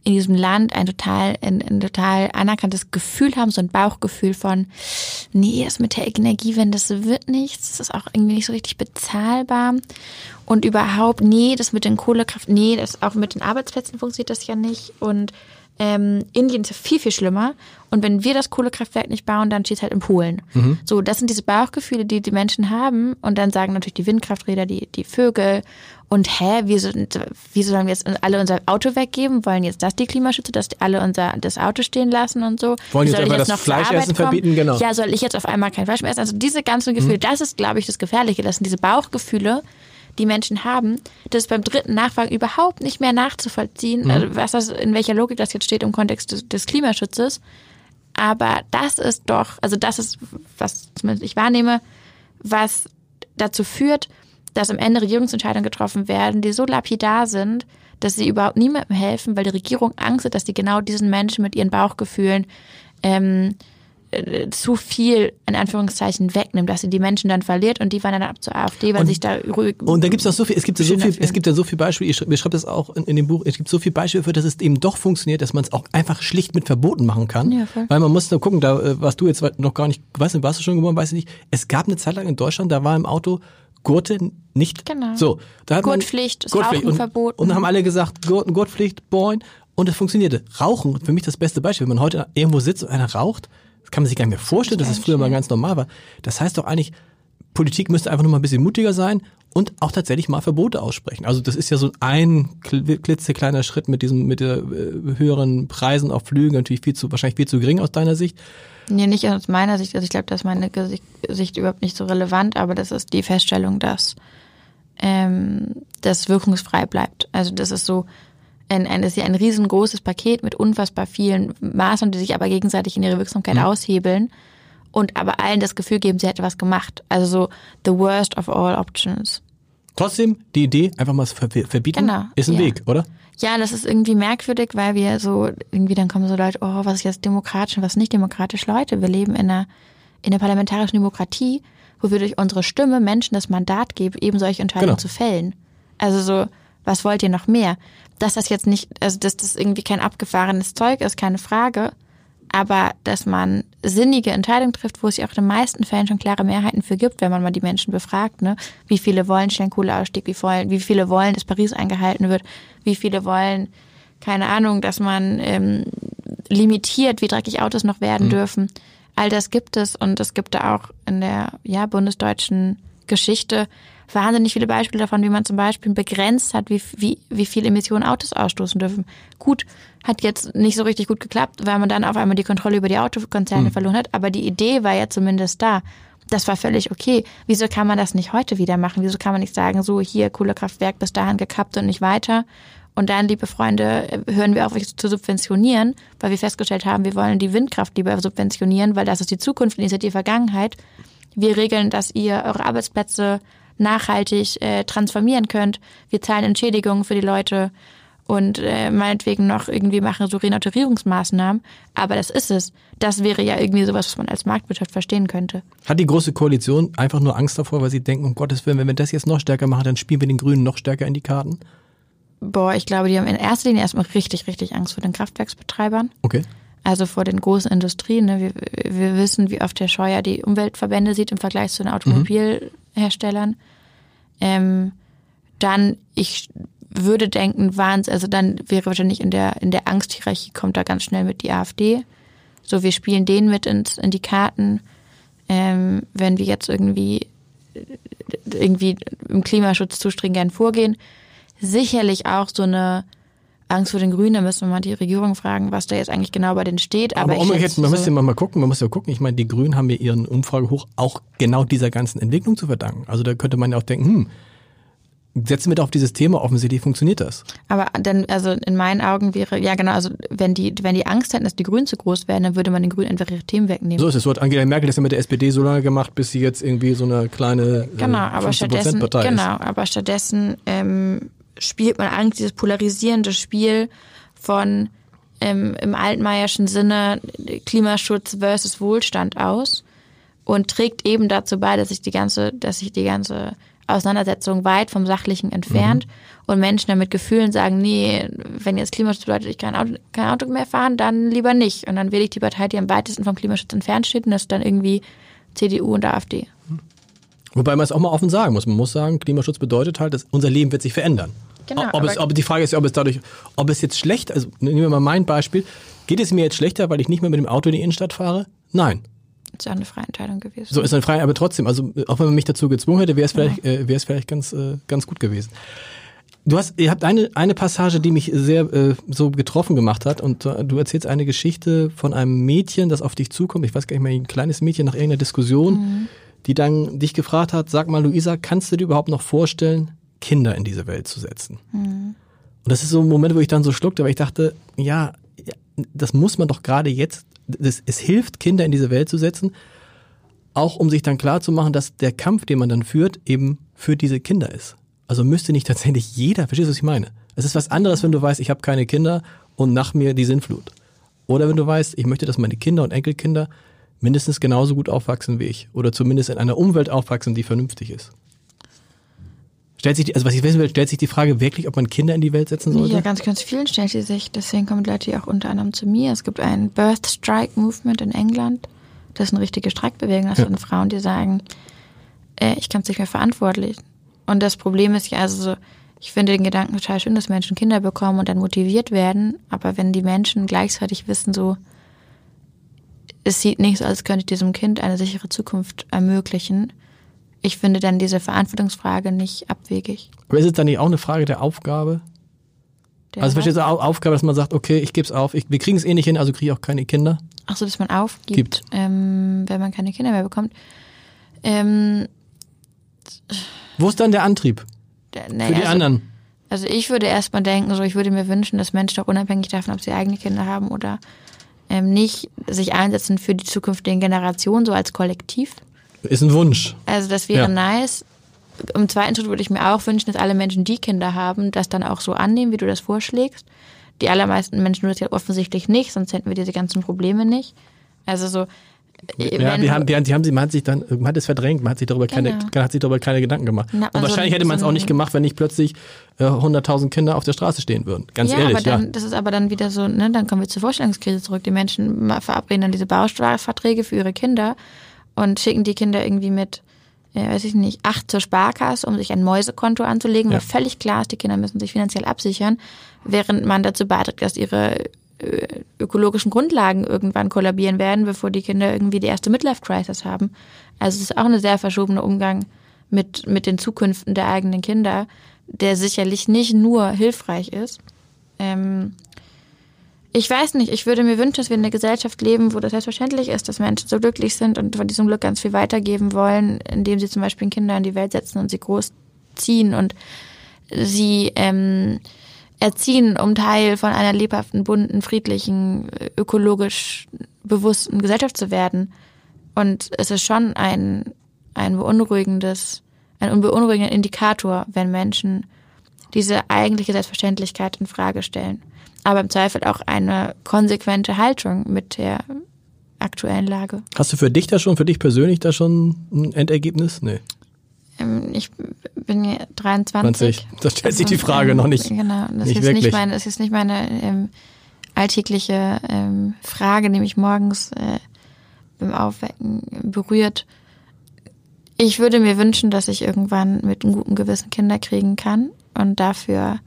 in diesem Land ein total, ein, ein total anerkanntes Gefühl haben, so ein Bauchgefühl von, nee, das mit der Energiewende, das wird nichts, das ist auch irgendwie nicht so richtig bezahlbar. Und überhaupt, nee, das mit den Kohlekraft, nee, das auch mit den Arbeitsplätzen funktioniert das ja nicht. Und ähm, Indien ist ja viel, viel schlimmer. Und wenn wir das Kohlekraftwerk nicht bauen, dann steht es halt in Polen. So, das sind diese Bauchgefühle, die die Menschen haben. Und dann sagen natürlich die Windkrafträder, die, die Vögel. Und hä, wieso, wieso sollen wir jetzt alle unser Auto weggeben? Wollen jetzt das die Klimaschützer, dass die alle unser das Auto stehen lassen und so? Wollen Wie jetzt soll das Arbeit Fleischessen kommen? verbieten? Genau. Ja, soll ich jetzt auf einmal kein Fleisch mehr essen? Also diese ganzen Gefühle, das ist, glaube ich, das Gefährliche. Das sind diese Bauchgefühle, die Menschen haben. Das ist beim dritten Nachfragen überhaupt nicht mehr nachzuvollziehen, also was das, in welcher Logik das jetzt steht im Kontext des, des Klimaschutzes. Aber das ist doch, also das ist, was zumindest ich wahrnehme, was dazu führt, dass am Ende Regierungsentscheidungen getroffen werden, die so lapidar sind, dass sie überhaupt niemandem helfen, weil die Regierung Angst hat, dass die genau diesen Menschen mit ihren Bauchgefühlen ähm, äh, zu viel in Anführungszeichen wegnimmt, dass sie die Menschen dann verliert und die wandern dann ab zur AfD, weil Und- sich da ruhig Und da gibt's auch so viel, es gibt ja so viel, dafür. es gibt ja so viel Beispiele, ich schreibe, ich schreibe das auch in, in dem Buch, es gibt so viel Beispiele für, dass es eben doch funktioniert, dass man es auch einfach schlicht mit Verboten machen kann. Ja, voll. Weil man muss da gucken, da äh, warst du jetzt noch gar nicht, weißt du, warst du schon geboren, weiß ich nicht. Es gab eine Zeit lang in Deutschland, da war im Auto Gurte nicht. Genau. So, da hat man, Gurtpflicht, ist Rauchen und, verboten. Und haben alle gesagt, Gurt, Gurtpflicht, boing. Und es funktionierte. Rauchen, für mich das beste Beispiel. Wenn man heute irgendwo sitzt und einer raucht, das kann man sich gar nicht mehr vorstellen, dass es früher mal ganz normal war. Das heißt doch eigentlich, Politik müsste einfach nur mal ein bisschen mutiger sein und auch tatsächlich mal Verbote aussprechen. Also das ist ja so ein kl- klitzekleiner Schritt mit diesem, mit der äh, höheren Preisen auf Flügen, natürlich viel zu, wahrscheinlich viel zu gering aus deiner Sicht. Nee, nicht aus meiner Sicht. Also ich glaube, das ist meine Gesicht, Sicht überhaupt nicht so relevant, aber das ist die Feststellung, dass ähm, das wirkungsfrei bleibt. Also das ist so ein, ein, das ist ja ein riesengroßes Paket mit unfassbar vielen Maßnahmen, die sich aber gegenseitig in ihre Wirksamkeit aushebeln und aber allen das Gefühl geben, sie hätte was gemacht. Also so the worst of all options. Trotzdem, die Idee, einfach mal ver verbieten, Genau, ist ein ja. Weg, oder? Ja, das ist irgendwie merkwürdig, weil wir so, irgendwie dann kommen so Leute, oh, was ist jetzt demokratisch und was nicht demokratisch. Leute, wir leben in einer, in einer parlamentarischen Demokratie, wo wir durch unsere Stimme Menschen das Mandat geben, eben solche Entscheidungen Genau. zu fällen. Also so, was wollt ihr noch mehr? Dass das jetzt nicht, also dass das irgendwie kein abgefahrenes Zeug ist, keine Frage. Aber dass man sinnige Entscheidungen trifft, wo es ja auch in den meisten Fällen schon klare Mehrheiten für gibt, wenn man mal die Menschen befragt, ne? Wie viele wollen schnell Kohleausstieg, wie, wollen, wie viele wollen, dass Paris eingehalten wird, wie viele wollen, keine Ahnung, dass man ähm, limitiert, wie dreckig Autos noch werden dürfen. All das gibt es und es gibt da auch in der ja, bundesdeutschen Geschichte wahnsinnig viele Beispiele davon, wie man zum Beispiel begrenzt hat, wie, wie, wie viel Emissionen Autos ausstoßen dürfen. Gut, hat jetzt nicht so richtig gut geklappt, weil man dann auf einmal die Kontrolle über die Autokonzerne verloren hat, aber die Idee war ja zumindest da. Das war völlig okay. Wieso kann man das nicht heute wieder machen? Wieso kann man nicht sagen, so hier Kohlekraftwerk bis dahin gekappt und nicht weiter? Und dann, liebe Freunde, hören wir auf, euch zu subventionieren, weil wir festgestellt haben, wir wollen die Windkraft lieber subventionieren, weil das ist die Zukunft und ihr seid die Vergangenheit. Wir regeln, dass ihr eure Arbeitsplätze nachhaltig äh, transformieren könnt. Wir zahlen Entschädigungen für die Leute und äh, meinetwegen noch irgendwie machen so Renaturierungsmaßnahmen. Aber das ist es. Das wäre ja irgendwie sowas, was man als Marktwirtschaft verstehen könnte. Hat die Große Koalition einfach nur Angst davor, weil sie denken, um Gottes Willen, wenn wir das jetzt noch stärker machen, dann spielen wir den Grünen noch stärker in die Karten? Boah, ich glaube, die haben in erster Linie erstmal richtig, richtig Angst vor den Kraftwerksbetreibern. Okay. Also vor den großen Industrien. Ne? Wir, wir wissen, wie oft Herr Scheuer die Umweltverbände sieht im Vergleich zu den Automobilherstellern. Ähm, dann, ich würde denken, waren also dann wäre wahrscheinlich in der, in der Angsthierarchie kommt da ganz schnell mit die AfD. So, wir spielen den mit ins, in die Karten, ähm, wenn wir jetzt irgendwie, irgendwie im Klimaschutz zu stringent vorgehen. Sicherlich auch so eine Angst vor den Grünen, da müssen wir mal die Regierung fragen, was da jetzt eigentlich genau bei denen steht. Aber, Aber umgekehrt, man so muss ja mal gucken, man muss ja gucken, ich meine, die Grünen haben ja ihren Umfragehoch auch genau dieser ganzen Entwicklung zu verdanken. Also da könnte man ja auch denken, hm, setzen wir doch auf dieses Thema, offensichtlich funktioniert das. Aber dann, also in meinen Augen wäre, ja genau, also wenn die, wenn die Angst hätten, dass die Grünen zu groß wären, dann würde man den Grünen einfach ihre Themen wegnehmen. So ist es. So hat Angela Merkel das ja mit der SPD so lange gemacht, bis sie jetzt irgendwie so eine kleine genau, äh, aber stattdessen, Partei genau, ist. aber stattdessen ähm, spielt man eigentlich dieses polarisierende Spiel von ähm, im altmeierschen Sinne Klimaschutz versus Wohlstand aus und trägt eben dazu bei, dass sich die ganze, dass sich die ganze Auseinandersetzung weit vom Sachlichen entfernt mhm. und Menschen dann mit Gefühlen sagen, nee, wenn jetzt Klimaschutz bedeutet, ich kann Auto, kein Auto mehr fahren, dann lieber nicht. Und dann wähle ich die Partei, die am weitesten vom Klimaschutz entfernt steht und das ist dann irgendwie CDU und AfD. Wobei man es auch mal offen sagen muss. Man muss sagen, Klimaschutz bedeutet halt, dass unser Leben wird sich verändern. Genau, ob es, ob, die Frage ist ja, ob es dadurch, ob es jetzt schlecht, also nehmen wir mal mein Beispiel, geht es mir jetzt schlechter, weil ich nicht mehr mit dem Auto in die Innenstadt fahre? Nein. Ist ja eine freie Entscheidung gewesen. So ist eine freie, aber trotzdem, also auch wenn man mich dazu gezwungen hätte, wäre es vielleicht, ja. äh, wäre es vielleicht ganz, äh, ganz gut gewesen. Du hast, ihr habt eine, eine Passage, die mich sehr äh, so getroffen gemacht hat und äh, du erzählst eine Geschichte von einem Mädchen, das auf dich zukommt. Ich weiß gar nicht mehr, ein kleines Mädchen nach irgendeiner Diskussion, mhm. Die dann dich gefragt hat, sag mal, Luisa, kannst du dir überhaupt noch vorstellen, Kinder in diese Welt zu setzen? Mhm. Und das ist so ein Moment, wo ich dann so schluckte, weil ich dachte, ja, das muss man doch gerade jetzt das, es hilft, Kinder in diese Welt zu setzen, auch um sich dann klar zu machen, dass der Kampf, den man dann führt, eben für diese Kinder ist. Also müsste nicht tatsächlich jeder, verstehst du, was ich meine? Es ist was anderes, wenn du weißt, ich habe keine Kinder und nach mir die Sinnflut. Oder wenn du weißt, ich möchte, dass meine Kinder und Enkelkinder mindestens genauso gut aufwachsen wie ich. Oder zumindest in einer Umwelt aufwachsen, die vernünftig ist. Stellt sich, die, also was ich wissen will, stellt sich die Frage wirklich, ob man Kinder in die Welt setzen sollte? Ja, ganz, ganz vielen stellt sie sich. Deswegen kommen Leute auch unter anderem zu mir. Es gibt ein Birth Strike Movement in England. Das ist eine richtige Streikbewegung. Das ja. sind Frauen, die sagen, äh, ich kann es nicht mehr verantwortlich. Und das Problem ist ja, also ich finde den Gedanken total schön, dass Menschen Kinder bekommen und dann motiviert werden. Aber wenn die Menschen gleichzeitig wissen, so, es sieht nicht so, als könnte ich diesem Kind eine sichere Zukunft ermöglichen, ich finde dann diese Verantwortungsfrage nicht abwegig. Aber ist es dann nicht auch eine Frage der Aufgabe? Der also verstehst du Aufgabe, dass man sagt, okay, ich gebe es auf, ich, wir kriegen es eh nicht hin, also kriege ich auch keine Kinder? Ach so, dass man aufgibt, ähm, wenn man keine Kinder mehr bekommt. Ähm, Wo ist dann der Antrieb? Der, nee, für die also, anderen? Also ich würde erstmal denken, so ich würde mir wünschen, dass Menschen auch unabhängig davon, ob sie eigene Kinder haben oder ähm, nicht, sich einsetzen für die zukünftigen Generationen, so als Kollektiv. Ist ein Wunsch. Also das wäre ja. nice. Im zweiten Schritt würde ich mir auch wünschen, dass alle Menschen, die Kinder haben, das dann auch so annehmen, wie du das vorschlägst. Die allermeisten Menschen tun das ja offensichtlich nicht, sonst hätten wir diese ganzen Probleme nicht. Also so. Äh, ja, die haben, die, die haben sie, man hat sich dann, man hat es verdrängt, man hat sich darüber keine, genau. hat sich darüber keine Gedanken gemacht. Na, also Und wahrscheinlich hätte man es auch nicht gemacht, wenn nicht plötzlich äh, 100.000 Kinder auf der Straße stehen würden. Ganz ja, ehrlich, aber dann, ja. Das ist aber dann wieder so, ne, dann kommen wir zur Vorstellungskrise zurück. Die Menschen verabreden dann diese Bauverträge für ihre Kinder und schicken die Kinder irgendwie mit, äh, weiß ich nicht, acht zur Sparkasse, um sich ein Mäusekonto anzulegen, ja. weil völlig klar ist, die Kinder müssen sich finanziell absichern, während man dazu beiträgt, dass ihre ökologischen Grundlagen irgendwann kollabieren werden, bevor die Kinder irgendwie die erste Midlife-Crisis haben. Also es ist auch ein sehr verschobener Umgang mit, mit den Zukünften der eigenen Kinder, der sicherlich nicht nur hilfreich ist. Ähm, ich weiß nicht, ich würde mir wünschen, dass wir in einer Gesellschaft leben, wo das selbstverständlich ist, dass Menschen so glücklich sind und von diesem Glück ganz viel weitergeben wollen, indem sie zum Beispiel Kinder in die Welt setzen und sie großziehen und sie ähm, erziehen, um Teil von einer lebhaften, bunten, friedlichen, ökologisch bewussten Gesellschaft zu werden. Und es ist schon ein, ein beunruhigendes, ein beunruhigender Indikator, wenn Menschen diese eigentliche Selbstverständlichkeit in Frage stellen aber im Zweifel auch eine konsequente Haltung mit der aktuellen Lage. Hast du für dich da schon, für dich persönlich da schon ein Endergebnis? Nee. Ähm, ich bin 23. 20. Da stellt sich die Frage ähm, noch nicht. Genau, das nicht ist wirklich. nicht meine, das ist nicht meine ähm, alltägliche ähm, Frage, die mich morgens äh, beim Aufwecken berührt. Ich würde mir wünschen, dass ich irgendwann mit einem guten Gewissen Kinder kriegen kann und dafür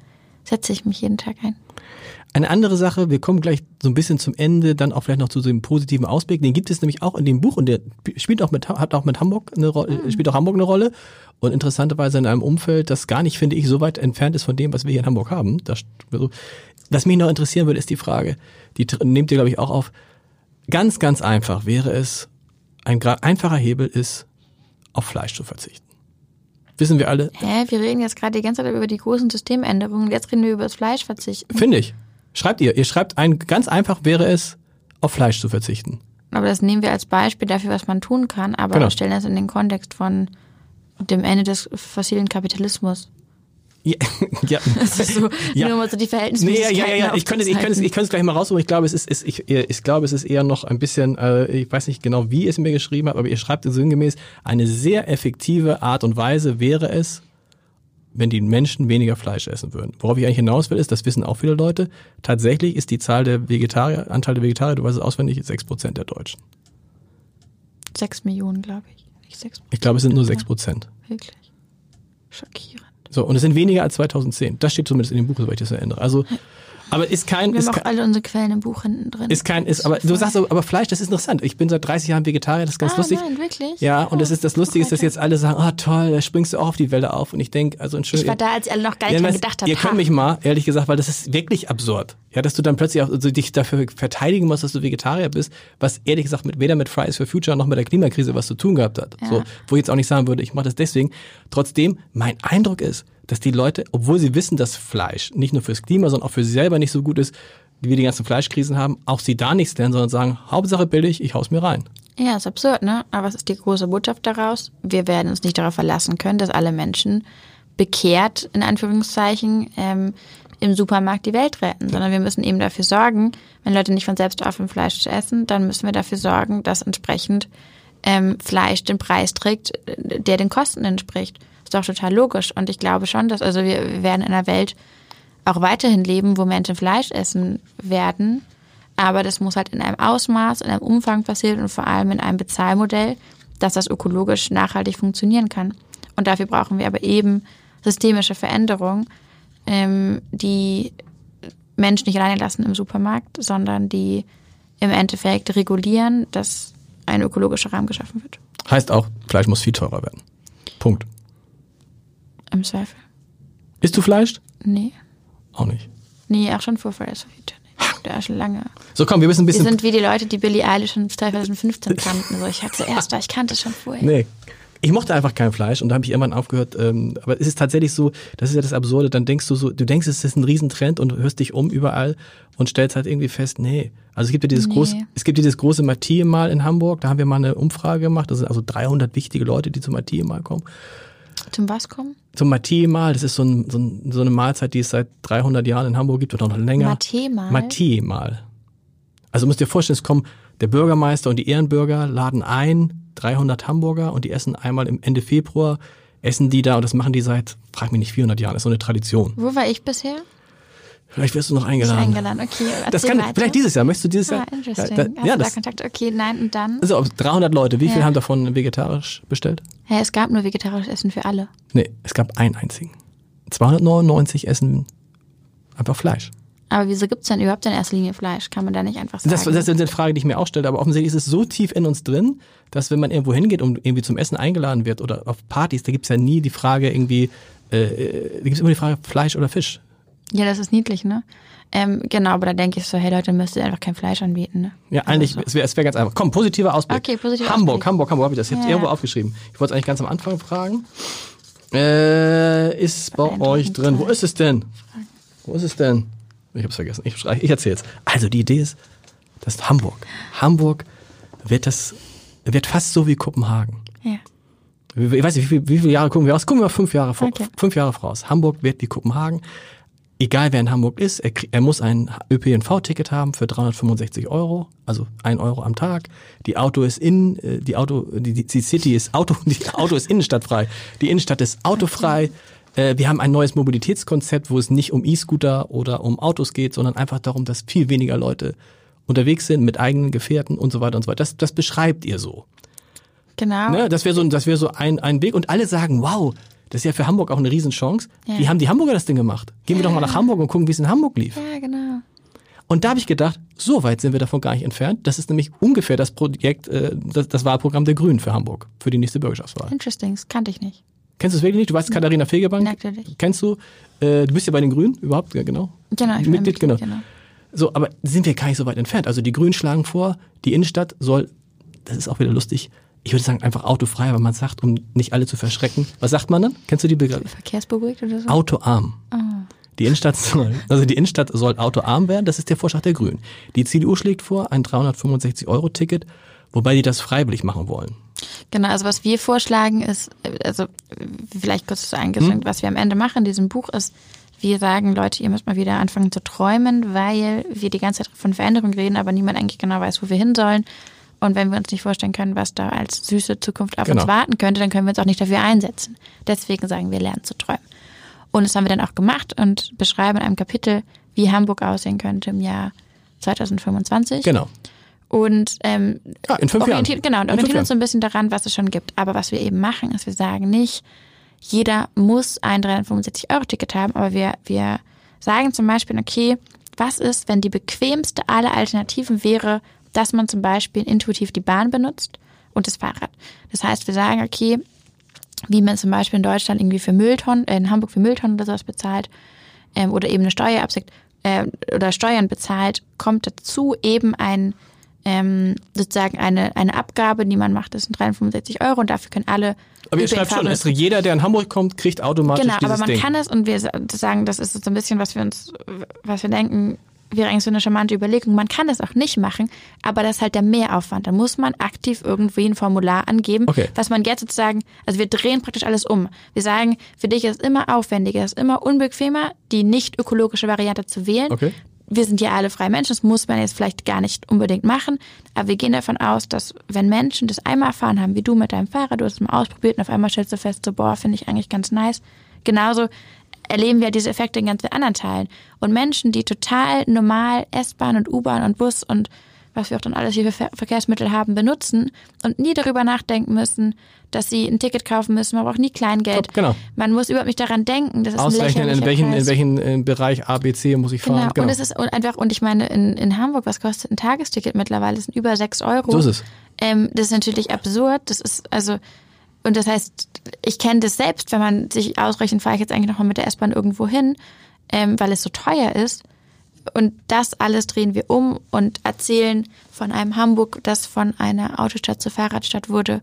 setze ich mich jeden Tag ein. Eine andere Sache, wir kommen gleich so ein bisschen zum Ende, dann auch vielleicht noch zu so einem positiven Ausblick. Den gibt es nämlich auch in dem Buch und der spielt auch mit, hat auch mit Hamburg eine Rolle, mhm. spielt auch Hamburg eine Rolle. Und interessanterweise in einem Umfeld, das gar nicht, finde ich, so weit entfernt ist von dem, was wir hier in Hamburg haben. Das, was mich noch interessieren würde, ist die Frage, die nehmt ihr, glaube ich, auch auf. Ganz, ganz einfach wäre es, ein einfacher Hebel ist, auf Fleisch zu verzichten. Wissen wir alle. Hä, wir reden jetzt gerade die ganze Zeit über die großen Systemänderungen. Jetzt reden wir über das Fleisch verzichten. Finde ich. Schreibt ihr. Ihr schreibt ein, ganz einfach wäre es, auf Fleisch zu verzichten. Aber das nehmen wir als Beispiel dafür, was man tun kann, aber genau. stellen das in den Kontext von dem Ende des fossilen Kapitalismus. Ja, ja. Das ist so, ja. nur mal so die Verhältnismäßigkeiten. Nee, ja, ja, ja, ich könnte, ich könnte, es, ich könnte es gleich mal raussuchen. Ich glaube, es ist, ist ich, ich glaube, es ist eher noch ein bisschen, äh, ich weiß nicht genau, wie es mir geschrieben hat, aber ihr schreibt sinngemäß, eine sehr effektive Art und Weise wäre es, wenn die Menschen weniger Fleisch essen würden. Worauf ich eigentlich hinaus will, ist, das wissen auch viele Leute, tatsächlich ist die Zahl der Vegetarier, Anteil der Vegetarier, du weißt es auswendig, sechs Prozent der Deutschen. Sechs Millionen, glaube ich. Nicht sechs Ich glaube, es sind nur sechs Prozent. Wirklich. Schockierend. So, und es sind weniger als 2010. Das steht zumindest in dem Buch, soweit ich das erinnere. Also, aber ist kein. Wir ist haben auch alle unsere Quellen im Buch hinten drin. Ist kein, ist, aber du sagst so, aber Fleisch, das ist interessant. Ich bin seit 30 Jahren Vegetarier, das ist ganz ah, lustig. Nein, wirklich? Ja, und das ist das Lustige ist, dass jetzt alle sagen, ah oh, toll, da springst du auch auf die Welle auf. Und ich denke, also Entschuldigung. Ich war da, als ihr alle noch gar nicht ja, gedacht habt. Ihr könnt mich mal, ehrlich gesagt, weil das ist wirklich absurd. Ja, dass du dann plötzlich auch also dich dafür verteidigen musst, dass du Vegetarier bist, was ehrlich gesagt mit, weder mit Fridays for Future noch mit der Klimakrise was zu tun gehabt hat. Ja. So, wo ich jetzt auch nicht sagen würde, ich mache das deswegen. Trotzdem, mein Eindruck ist, dass die Leute, obwohl sie wissen, dass Fleisch nicht nur fürs Klima, sondern auch für sie selber nicht so gut ist, wie wir die ganzen Fleischkrisen haben, auch sie da nichts lernen, sondern sagen, Hauptsache billig, ich hau's mir rein. Ja, ist absurd, ne? Aber was ist die große Botschaft daraus? Wir werden uns nicht darauf verlassen können, dass alle Menschen bekehrt, in Anführungszeichen, ähm, im Supermarkt die Welt retten, sondern wir müssen eben dafür sorgen, wenn Leute nicht von selbst aufhören, Fleisch zu essen, dann müssen wir dafür sorgen, dass entsprechend ähm, Fleisch den Preis trägt, der den Kosten entspricht. Ist doch total logisch. Und ich glaube schon, dass also wir, wir werden in einer Welt auch weiterhin leben, wo Menschen Fleisch essen werden. Aber das muss halt in einem Ausmaß, in einem Umfang passieren und vor allem in einem Bezahlmodell, dass das ökologisch nachhaltig funktionieren kann. Und dafür brauchen wir aber eben systemische Veränderungen, ähm, die Menschen nicht alleine lassen im Supermarkt, sondern die im Endeffekt regulieren, dass ein ökologischer Rahmen geschaffen wird. Heißt auch, Fleisch muss viel teurer werden. Punkt. Im Zweifel. Isst du Fleisch? Nee. Auch nicht. Nee, auch schon vor Fridays for Future. Der ist schon lange. So, komm, wir müssen ein bisschen. Wir sind wie die Leute, die Billie Eilish schon 2015 kannten. So, ich hatte zuerst da, ich kannte es schon vorher. Nee, ich mochte einfach kein Fleisch und da habe ich irgendwann aufgehört. Ähm, aber es ist tatsächlich so, das ist ja das Absurde, dann denkst du so, du denkst, es ist ein Riesentrend und hörst dich um überall und stellst halt irgendwie fest, nee. Also es gibt ja dieses nee. große, es gibt dieses große Mathieu-Mal in Hamburg, da haben wir mal eine Umfrage gemacht, das sind also 300 wichtige Leute, die zum Mathieu-Mal kommen. Zum was kommen? Zum Mathieu-Mal, das ist so, ein, so, ein, so, eine Mahlzeit, die es seit 300 Jahren in Hamburg gibt oder noch länger. Mathieu-Mal? Mathieu-Mal. Also musst dir vorstellen, es kommen der Bürgermeister und die Ehrenbürger laden ein, 300 Hamburger und die essen einmal im Ende Februar, essen die da und das machen die seit, frag mich nicht, 400 Jahren. Das ist so eine Tradition. Wo war ich bisher? Vielleicht wirst du noch eingeladen. Eingeladen, okay. Das kann, weiter. vielleicht dieses Jahr. Möchtest du dieses ah, Jahr? Interesting. Da, da, ja, das, da Kontakt? Okay, nein, und dann? Also 300 Leute. Wie ja. viele haben davon vegetarisch bestellt? Ja, es gab nur vegetarisches Essen für alle. Nee, es gab einen einzigen. 299 essen einfach Fleisch. Aber wieso gibt es denn überhaupt in erster Linie Fleisch? Kann man da nicht einfach sagen? Das, das ist eine Frage, die ich mir auch stelle. Aber offensichtlich ist es so tief in uns drin, dass wenn man irgendwo hingeht und irgendwie zum Essen eingeladen wird oder auf Partys, da gibt es ja nie die Frage irgendwie, äh, äh da gibt es immer die Frage Fleisch oder Fisch. Ja, das ist niedlich, ne? Ähm, genau, aber da denke ich so, hey Leute, müsst ihr einfach kein Fleisch anbieten. Ne? Ja, also eigentlich, so. es wäre es wär ganz einfach. Komm, positiver Ausblick. Okay, positiver Hamburg, Ausblick. Hamburg, Hamburg, habe ich das jetzt ja, irgendwo aufgeschrieben. Ich wollte es eigentlich ganz am Anfang fragen. Äh, ist bei euch drin. Wo ist es denn? Wo ist es denn? Ich hab's vergessen. Ich, ich erzähl's. Also die Idee ist, dass Hamburg. Hamburg wird das, wird fast so wie Kopenhagen. Ja. Ich weiß nicht, wie, wie viele Jahre gucken wir aus? Gucken wir fünf Jahre, vor, okay. fünf Jahre voraus. Hamburg wird wie Kopenhagen. Egal wer in Hamburg ist, er, er muss ein ÖPNV-Ticket haben für 365 Euro, also ein Euro am Tag. Die Auto ist in, äh, die Auto, die, die City ist Auto, die Auto ist innenstadtfrei. Die Innenstadt ist autofrei. Äh, wir haben ein neues Mobilitätskonzept, wo es nicht um E-Scooter oder um Autos geht, sondern einfach darum, dass viel weniger Leute unterwegs sind mit eigenen Gefährten und so weiter und so weiter. Das, das beschreibt ihr so. Genau. Ne? Das wäre so, das wäre so ein, ein Weg. Und alle sagen, wow, das ist ja für Hamburg auch eine Riesenchance. Ja. Wie haben die Hamburger das Ding gemacht? Gehen wir doch mal nach Hamburg und gucken, wie es in Hamburg lief. Ja, genau. Und da habe ich gedacht, so weit sind wir davon gar nicht entfernt. Das ist nämlich ungefähr das Projekt, äh, das, das Wahlprogramm der Grünen für Hamburg, für die nächste Bürgerschaftswahl. Interesting, das kannte ich nicht. Kennst du es wirklich nicht? Du weißt Katharina Fegebank? Natürlich. Kennst du? Äh, du bist ja bei den Grünen überhaupt, ja, genau. Genau, ich bin Mitglied, genau. Mitglied, genau. So, aber sind wir gar nicht so weit entfernt. Also die Grünen schlagen vor, die Innenstadt soll, das ist auch wieder lustig, ich würde sagen einfach autofrei, aber man sagt, um nicht alle zu verschrecken. Was sagt man dann? Kennst du die Begriffe? Verkehrsberuhigt oder so? Autoarm. Die Innenstadt soll, also die Innenstadt soll autoarm werden, das ist der Vorschlag der Grünen. Die CDU schlägt vor, ein 365-Euro-Ticket, wobei die das freiwillig machen wollen. Genau, also was wir vorschlagen ist, also vielleicht kurz zu eingeschränkt, was wir am Ende machen in diesem Buch ist, wir sagen, Leute, ihr müsst mal wieder anfangen zu träumen, weil wir die ganze Zeit von Veränderung reden, aber niemand eigentlich genau weiß, wo wir hin sollen. Und wenn wir uns nicht vorstellen können, was da als süße Zukunft auf Genau. uns warten könnte, dann können wir uns auch nicht dafür einsetzen. Deswegen sagen wir, lernen zu träumen. Und das haben wir dann auch gemacht und beschreiben in einem Kapitel, wie Hamburg aussehen könnte im Jahr 2025. Genau. Und ähm, Ja, in fünf Jahren. orientieren, genau, und orientieren uns so Jahren. ein bisschen daran, was es schon gibt. Aber was wir eben machen, ist, wir sagen nicht, jeder muss ein 365-Euro-Ticket haben, aber wir, wir sagen zum Beispiel, okay, was ist, wenn die bequemste aller Alternativen wäre, dass man zum Beispiel intuitiv die Bahn benutzt und das Fahrrad. Das heißt, wir sagen, okay, wie man zum Beispiel in Deutschland irgendwie für Mülltonnen, äh, in Hamburg für Mülltonnen oder sowas bezahlt, ähm, oder eben eine Steuer abseckt, äh, oder Steuern bezahlt, kommt dazu eben ein, ähm, sozusagen eine, eine Abgabe, die man macht, das sind 365 Euro und dafür können alle Aber ihr schreibt schon, benutzen. jeder, der in Hamburg kommt, kriegt automatisch Genau, dieses aber man Ding. kann es und wir sagen, das ist so ein bisschen, was wir uns, was wir denken, wäre eigentlich so eine charmante Überlegung. Man kann das auch nicht machen, aber das ist halt der Mehraufwand. Da muss man aktiv irgendwie ein Formular angeben, Okay. was man jetzt sozusagen, also wir drehen praktisch alles um. Wir sagen, für dich ist es immer aufwendiger, es ist immer unbequemer, die nicht ökologische Variante zu wählen. Okay. Wir sind ja alle freie Menschen, das muss man jetzt vielleicht gar nicht unbedingt machen, aber wir gehen davon aus, dass wenn Menschen das einmal erfahren haben, wie du mit deinem Fahrrad, du hast es mal ausprobiert und auf einmal stellst du fest, so boah, finde ich eigentlich ganz nice. Genauso erleben wir diese Effekte in ganz vielen anderen Teilen. Und Menschen, die total normal S-Bahn und U-Bahn und Bus und was wir auch dann alles hier für Ver Verkehrsmittel haben, benutzen und nie darüber nachdenken müssen, dass sie ein Ticket kaufen müssen. Man braucht nie Kleingeld. Genau. Man muss überhaupt nicht daran denken. Das ist Ausrechnen, in welchen, in welchen äh, Bereich A, B, C muss ich Genau. fahren. Und es ist und einfach, und ich meine, in, in Hamburg, was kostet ein Tagesticket mittlerweile? Das sind über sechs Euro. So ist es. Ähm, das ist natürlich absurd. Das ist, also, und das heißt, ich kenne das selbst, wenn man sich ausrechnet, fahre ich jetzt eigentlich nochmal mit der S-Bahn irgendwo hin, ähm, weil es so teuer ist. Und das alles drehen wir um und erzählen von einem Hamburg, das von einer Autostadt zur Fahrradstadt wurde.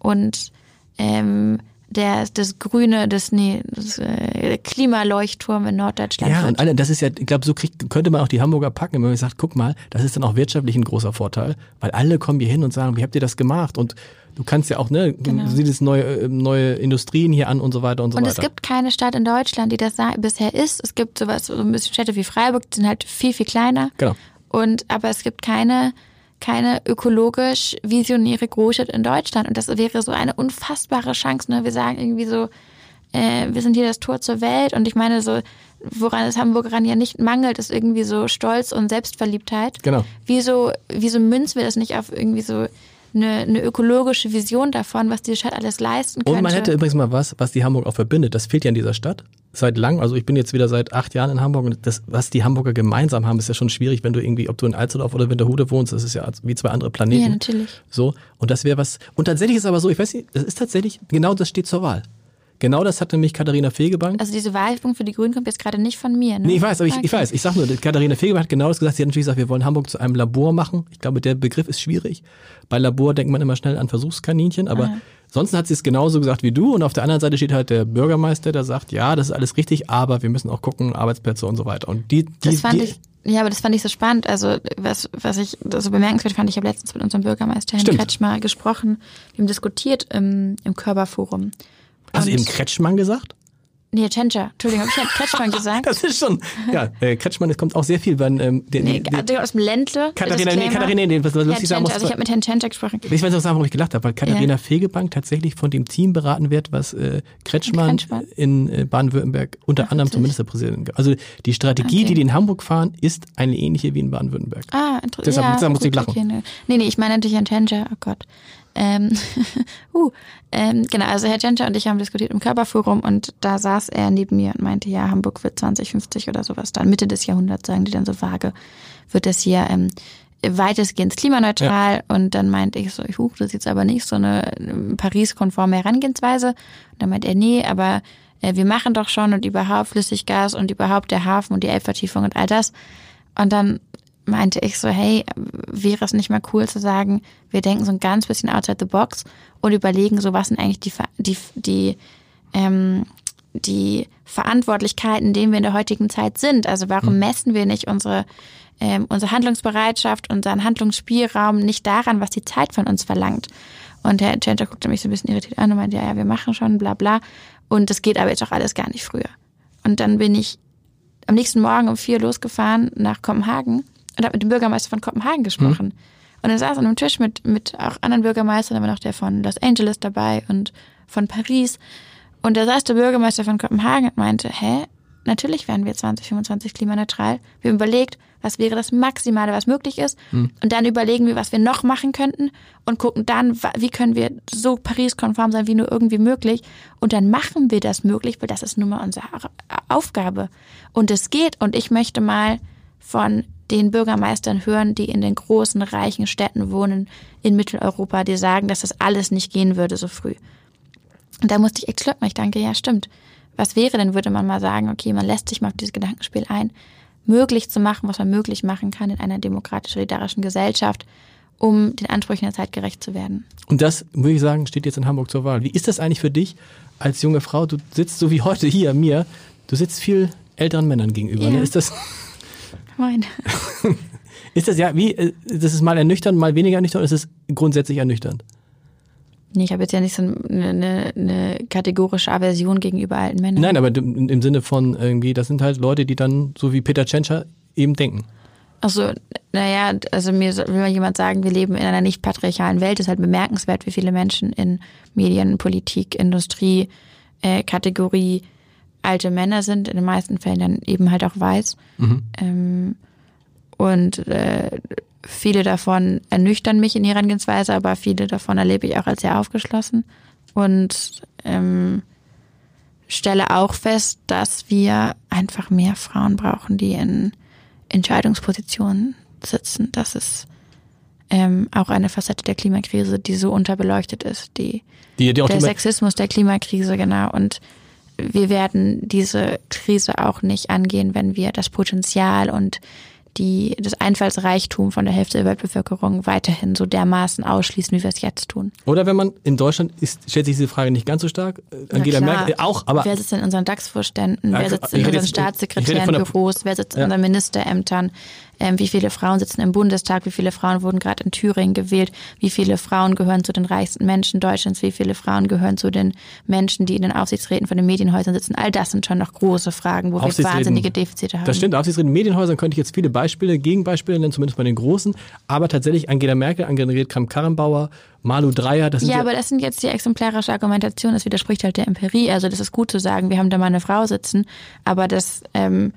Und ähm, der, das grüne, das, nee, das äh, Klimaleuchtturm in Norddeutschland Ja, und alle, das ist ja, ich glaube, so kriegt, könnte man auch die Hamburger packen, wenn man sagt, guck mal, das ist dann auch wirtschaftlich ein großer Vorteil, weil alle kommen hier hin und sagen, wie habt ihr das gemacht? Und du kannst ja auch, ne, Genau. du siehst neue, äh, neue Industrien hier an und so weiter und so Und weiter. es gibt keine Stadt in Deutschland, die das bisher ist. Es gibt sowas, so ein bisschen Städte wie Freiburg, die sind halt viel, viel kleiner. Genau. Und, aber es gibt keine, keine ökologisch visionäre Großstadt in Deutschland. Und das wäre so eine unfassbare Chance. Ne? Wir sagen irgendwie so, äh, wir sind hier das Tor zur Welt. Und ich meine so, woran es Hamburgern ja nicht mangelt, ist irgendwie so Stolz und Selbstverliebtheit. Genau. Wieso, wieso münzen wir das nicht auf irgendwie so eine, eine ökologische Vision davon, was diese Stadt alles leisten könnte? Und man hätte übrigens mal was, was die Hamburg auch verbindet. Das fehlt ja in dieser Stadt. Seit lang, also ich bin jetzt wieder seit acht Jahren in Hamburg und das, was die Hamburger gemeinsam haben, ist ja schon schwierig, wenn du irgendwie, ob du in Alsterdorf oder Winterhude wohnst, das ist ja wie zwei andere Planeten. Ja, natürlich. So, und das wäre was, und tatsächlich ist aber so, ich weiß nicht, das ist tatsächlich, genau das steht zur Wahl. Genau das hat nämlich Katharina Fegebank. Also diese Wahlwerbung für die Grünen kommt jetzt gerade nicht von mir. Ne? Nee, ich weiß, aber ich, ich Okay. weiß. Ich sag nur, Katharina Fegebank hat genau das gesagt. Sie hat natürlich gesagt, wir wollen Hamburg zu einem Labor machen. Ich glaube, der Begriff ist schwierig. Bei Labor denkt man immer schnell an Versuchskaninchen, aber sonst hat sie es genauso gesagt wie du. Und auf der anderen Seite steht halt der Bürgermeister, der sagt, ja, das ist alles richtig, aber wir müssen auch gucken, Arbeitsplätze und so weiter. Und die, die, Das fand die, ich, ja, aber das fand ich so spannend. Also was, was ich so bemerkenswert fand, ich habe letztens mit unserem Bürgermeister Herrn Stimmt. Kretschmer gesprochen, wir haben diskutiert im, im Körperforum. Hast du eben Kretschmann gesagt? Nee, Tschentscher. Entschuldigung, habe ich Herrn Kretschmann gesagt? Das ist schon, ja, äh, Kretschmann, es kommt auch sehr viel, wenn, ähm, der, Nee, der, der aus dem Ländle. Katharina, nee. Katharina, nee, was, was Herrn lustig sagen muss, also ich habe mit Herrn Tschentscher gesprochen. Ich weiß noch sagen, warum ich gelacht habe, weil Katharina Fegebank tatsächlich von dem Team beraten wird, was äh, Kretschmann, Kretschmann. in äh, Baden-Württemberg unter anderem zum Ministerpräsidenten. Also die Strategie, Okay. die die in Hamburg fahren, ist eine ähnliche wie in Baden-Württemberg. Ah, interessant. Deshalb- ja, deshalb muss ich lachen. Okay, nee. nee, nee, ich meine natürlich Herrn Tschentscher, oh Gott. Ähm, uh, ähm, genau, also Herr Genscher und ich haben diskutiert im Körperforum und da saß er neben mir und meinte, ja, Hamburg wird 2050 oder sowas dann, Mitte des Jahrhunderts, sagen die dann so vage, wird das hier ähm, weitestgehend klimaneutral ja. und dann meinte ich so, ich huch, das ist jetzt aber nicht so eine Paris-konforme Herangehensweise. Und dann meinte er, nee, aber äh, wir machen doch schon und überhaupt Flüssiggas und überhaupt der Hafen und die Elbvertiefung und all das. Und dann meinte ich so, hey, wäre es nicht mal cool zu sagen, wir denken so ein ganz bisschen outside the box und überlegen so, was sind eigentlich die, die, die, ähm, die Verantwortlichkeiten, denen wir in der heutigen Zeit sind. Also warum hm. messen wir nicht unsere, ähm, unsere Handlungsbereitschaft, unseren Handlungsspielraum nicht daran, was die Zeit von uns verlangt? Und Herr Center guckte mich so ein bisschen irritiert an und meinte, ja, ja, wir machen schon, bla bla. Und das geht aber jetzt auch alles gar nicht früher. Und dann bin ich am nächsten Morgen um vier losgefahren nach Kopenhagen und habe mit dem Bürgermeister von Kopenhagen gesprochen. Mhm. Und er saß an einem Tisch mit, mit auch anderen Bürgermeistern, war noch der von Los Angeles dabei und von Paris. Und da saß der Bürgermeister von Kopenhagen und meinte, hä, natürlich werden wir 2025 klimaneutral. Wir haben überlegt, was wäre das Maximale, was möglich ist. Mhm. Und dann überlegen wir, was wir noch machen könnten und gucken dann, wie können wir so Paris-konform sein, wie nur irgendwie möglich. Und dann machen wir das möglich, weil das ist nun mal unsere Aufgabe. Und es geht. Und ich möchte mal von den Bürgermeistern hören, die in den großen, reichen Städten wohnen in Mitteleuropa, die sagen, dass das alles nicht gehen würde so früh. Und da musste ich echt schlucken. Ich danke, ja, stimmt. Was wäre denn, würde man mal sagen, okay, man lässt sich mal auf dieses Gedankenspiel ein, möglich zu machen, was man möglich machen kann in einer demokratisch-solidarischen Gesellschaft, um den Ansprüchen der Zeit gerecht zu werden. Und das, würde ich sagen, steht jetzt in Hamburg zur Wahl. Wie ist das eigentlich für dich als junge Frau? Du sitzt so wie heute hier mir, du sitzt viel älteren Männern gegenüber. Ne? Ja. Ne? Ist das Moin. ist das ja, wie, äh, das ist mal ernüchternd, mal weniger ernüchternd, oder ist es grundsätzlich ernüchternd? Nee, ich habe jetzt ja nicht so eine, eine, kategorische Aversion gegenüber alten Männern. Nein, aber im Sinne von irgendwie, das sind halt Leute, die dann so wie Peter Tschentscher eben denken. Achso, naja, also mir will mal jemand sagen, wir leben in einer nicht patriarchalen Welt. Es ist halt bemerkenswert, wie viele Menschen in Medien, Politik, Industrie, äh, Kategorie alte Männer sind, in den meisten Fällen dann eben halt auch weiß. Mhm. Ähm, und äh, viele davon ernüchtern mich in ihrer Herangehensweise, aber viele davon erlebe ich auch als sehr aufgeschlossen. Und ähm, stelle auch fest, dass wir einfach mehr Frauen brauchen, die in Entscheidungspositionen sitzen. Das ist ähm, auch eine Facette der Klimakrise, die so unterbeleuchtet ist. Die, die, die der Sexismus der Klimakrise, genau. Und wir werden diese Krise auch nicht angehen, wenn wir das Potenzial und die, das Einfallsreichtum von der Hälfte der Weltbevölkerung weiterhin so dermaßen ausschließen, wie wir es jetzt tun. Oder wenn man in Deutschland ist, stellt sich diese Frage nicht ganz so stark. Angela Merkel auch, aber. Wer sitzt in unseren DAX-Vorständen? Wer sitzt in unseren Staatssekretärenbüros? Wer sitzt in unseren Ministerämtern? Ähm, wie viele Frauen sitzen im Bundestag, wie viele Frauen wurden gerade in Thüringen gewählt, wie viele Frauen gehören zu den reichsten Menschen Deutschlands, wie viele Frauen gehören zu den Menschen, die in den Aufsichtsräten von den Medienhäusern sitzen. All das sind schon noch große Fragen, wo wir wahnsinnige Defizite haben. Das stimmt, Aufsichtsräten, Medienhäusern könnte ich jetzt viele Beispiele, Gegenbeispiele nennen, zumindest bei den großen, aber tatsächlich Angela Merkel, Annegret Kramp-Karrenbauer, Malu Dreyer, das sind ja, ja, aber das sind jetzt die exemplarische Argumentation, das widerspricht halt der Empirie. Also das ist gut zu sagen, wir haben da mal eine Frau sitzen, aber das ähm,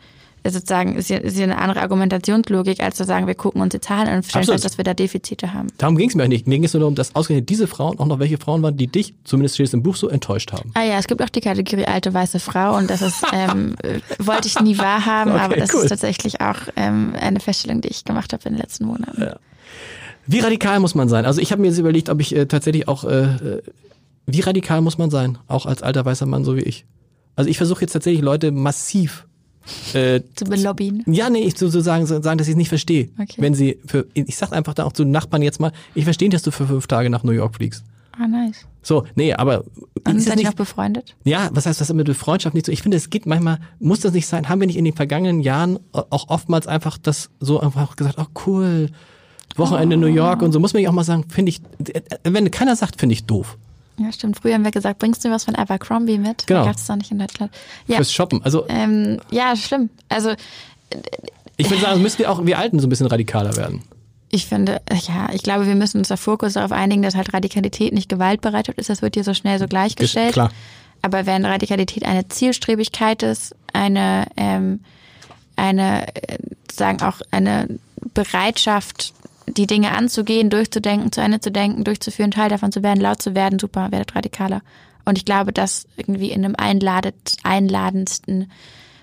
sozusagen ist ja, ist ja eine andere Argumentationslogik, als zu sagen, wir gucken uns die Zahlen an und stellen fest, dass wir da Defizite haben. Darum ging es mir nicht. Mir ging es nur darum, dass ausgerechnet diese Frauen auch noch welche Frauen waren, die dich, zumindest steht es im Buch, so enttäuscht haben. Ah ja, es gibt auch die Kategorie alte weiße Frau und das ist, ähm, wollte ich nie wahrhaben, okay, aber das cool. ist tatsächlich auch ähm, eine Feststellung, die ich gemacht habe in den letzten Monaten. Ja. Wie radikal muss man sein? Also ich habe mir jetzt überlegt, ob ich äh, tatsächlich auch, äh, äh, wie radikal muss man sein, auch als alter weißer Mann so wie ich? Also ich versuche jetzt tatsächlich Leute massiv äh, zu belobbyen? Ja, nee, ich sozusagen so sagen, dass ich es nicht verstehe. Okay. Wenn sie für, ich sag einfach da auch zu Nachbarn jetzt mal, ich verstehe, dass du für fünf Tage nach New York fliegst. Ah, nice. So, nee, aber. Und seid ihr auch befreundet? Ja, was heißt das mit Freundschaft nicht so? Ich finde, es geht manchmal, muss das nicht sein, haben wir nicht in den vergangenen Jahren auch oftmals einfach das so einfach gesagt, oh cool, Wochenende oh. New York und so, muss man ja auch mal sagen, finde ich, wenn keiner sagt, finde ich doof. Ja, stimmt. Früher haben wir gesagt, bringst du was von Abercrombie mit? Genau. Gab es doch nicht in Deutschland. Ja. Fürs Shoppen. Also, ähm, ja, schlimm. Also ich würde sagen, müssen wir auch wir Alten so ein bisschen radikaler werden. Ich finde, ja, ich glaube, wir müssen uns der Fokus darauf einigen, dass halt Radikalität nicht gewaltbereitet ist. Das wird hier so schnell so gleichgestellt. Klar. Aber wenn Radikalität eine Zielstrebigkeit ist, eine, ähm, eine, äh, sagen auch eine Bereitschaft, die Dinge anzugehen, durchzudenken, zu Ende zu denken, durchzuführen, Teil davon zu werden, laut zu werden, super, werdet radikaler. Und ich glaube, dass irgendwie in einem einladet, einladendsten,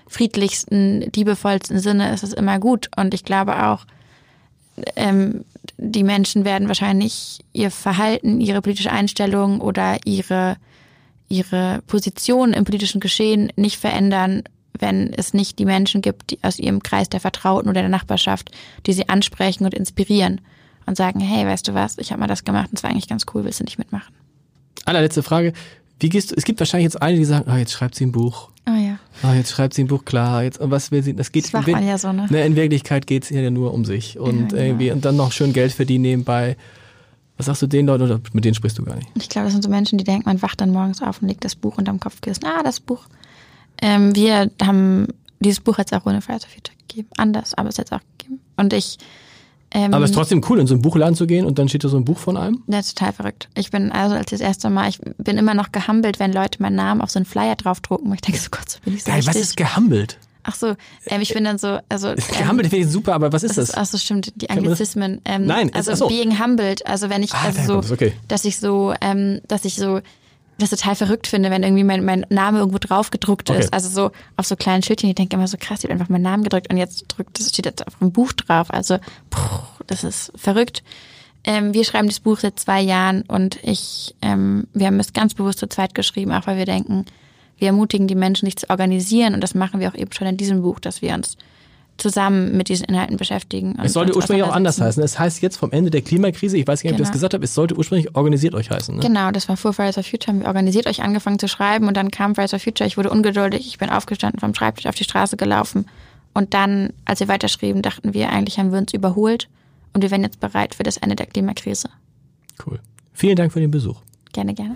friedlichsten, liebevollsten Sinne ist es immer gut. Und ich glaube auch, ähm, die Menschen werden wahrscheinlich ihr Verhalten, ihre politische Einstellung oder ihre, ihre Position im politischen Geschehen nicht verändern, wenn es nicht die Menschen gibt, die aus ihrem Kreis der Vertrauten oder der Nachbarschaft, die sie ansprechen und inspirieren und sagen, hey, weißt du was, ich habe mal das gemacht und es war eigentlich ganz cool, willst du nicht mitmachen? Allerletzte Frage. Wie gehst du, es gibt wahrscheinlich jetzt einige, die sagen, ah, jetzt schreibt sie ein Buch. Oh ja. Ah, jetzt schreibt sie ein Buch, klar, jetzt, und was will sie, das geht, Das macht man ja so, ne? ne, in Wirklichkeit geht es ja nur um sich und Ja, irgendwie, und dann noch schön Geld verdienen nebenbei. Was sagst du den Leuten oder mit denen sprichst du gar nicht? Ich glaube, das sind so Menschen, die denken, man wacht dann morgens auf und legt das Buch unterm Kopfkissen. Ah, das Buch. Ähm, wir haben dieses Buch jetzt auch ohne Fridays Future gegeben. Anders, aber es hat es auch gegeben. Und ich. Ähm, Aber es ist trotzdem cool, in so einen Buchladen zu gehen und dann steht da so ein Buch von einem. Ja, total verrückt. Ich bin also als das erste Mal, ich bin immer noch gehumbelt, wenn Leute meinen Namen auf so einen Flyer draufdrucken. Und ich denke so, Gott, so bin ich so Geil, was ist gehumbelt? Ach so, ähm, ich bin dann so, also. Ähm, Gehumbelt finde ich super, aber was ist das ist, ach so, stimmt, die Anglizismen. Ähm, Nein, also so. being humbled, also wenn ich, Ah, also so, okay. dass ich so, ähm, dass ich so, das total verrückt finde, wenn irgendwie mein, mein Name irgendwo drauf gedruckt Okay. ist. Also so auf so kleinen Schildchen, ich denke immer so krass, die hat einfach meinen Namen gedrückt und jetzt drückt, das steht jetzt auf einem Buch drauf. Also, puh, das ist verrückt. Ähm, wir schreiben das Buch seit zwei Jahren und ich, ähm, wir haben es ganz bewusst zu zweit geschrieben, auch weil wir denken, wir ermutigen die Menschen, sich zu organisieren und das machen wir auch eben schon in diesem Buch, dass wir uns zusammen mit diesen Inhalten beschäftigen. Es sollte ursprünglich auch anders heißen. Es heißt jetzt vom Ende der Klimakrise, ich weiß gar nicht, ob ich das Genau. gesagt habe, es sollte ursprünglich organisiert euch heißen. Ne? Genau, das war vor Fridays for Future, haben wir organisiert euch angefangen zu schreiben und dann kam Fridays for Future, ich wurde ungeduldig, ich bin aufgestanden vom Schreibtisch auf die Straße gelaufen und dann, als wir weiterschrieben, dachten wir, eigentlich haben wir uns überholt und wir wären jetzt bereit für das Ende der Klimakrise. Cool. Vielen Dank für den Besuch. Gerne, gerne.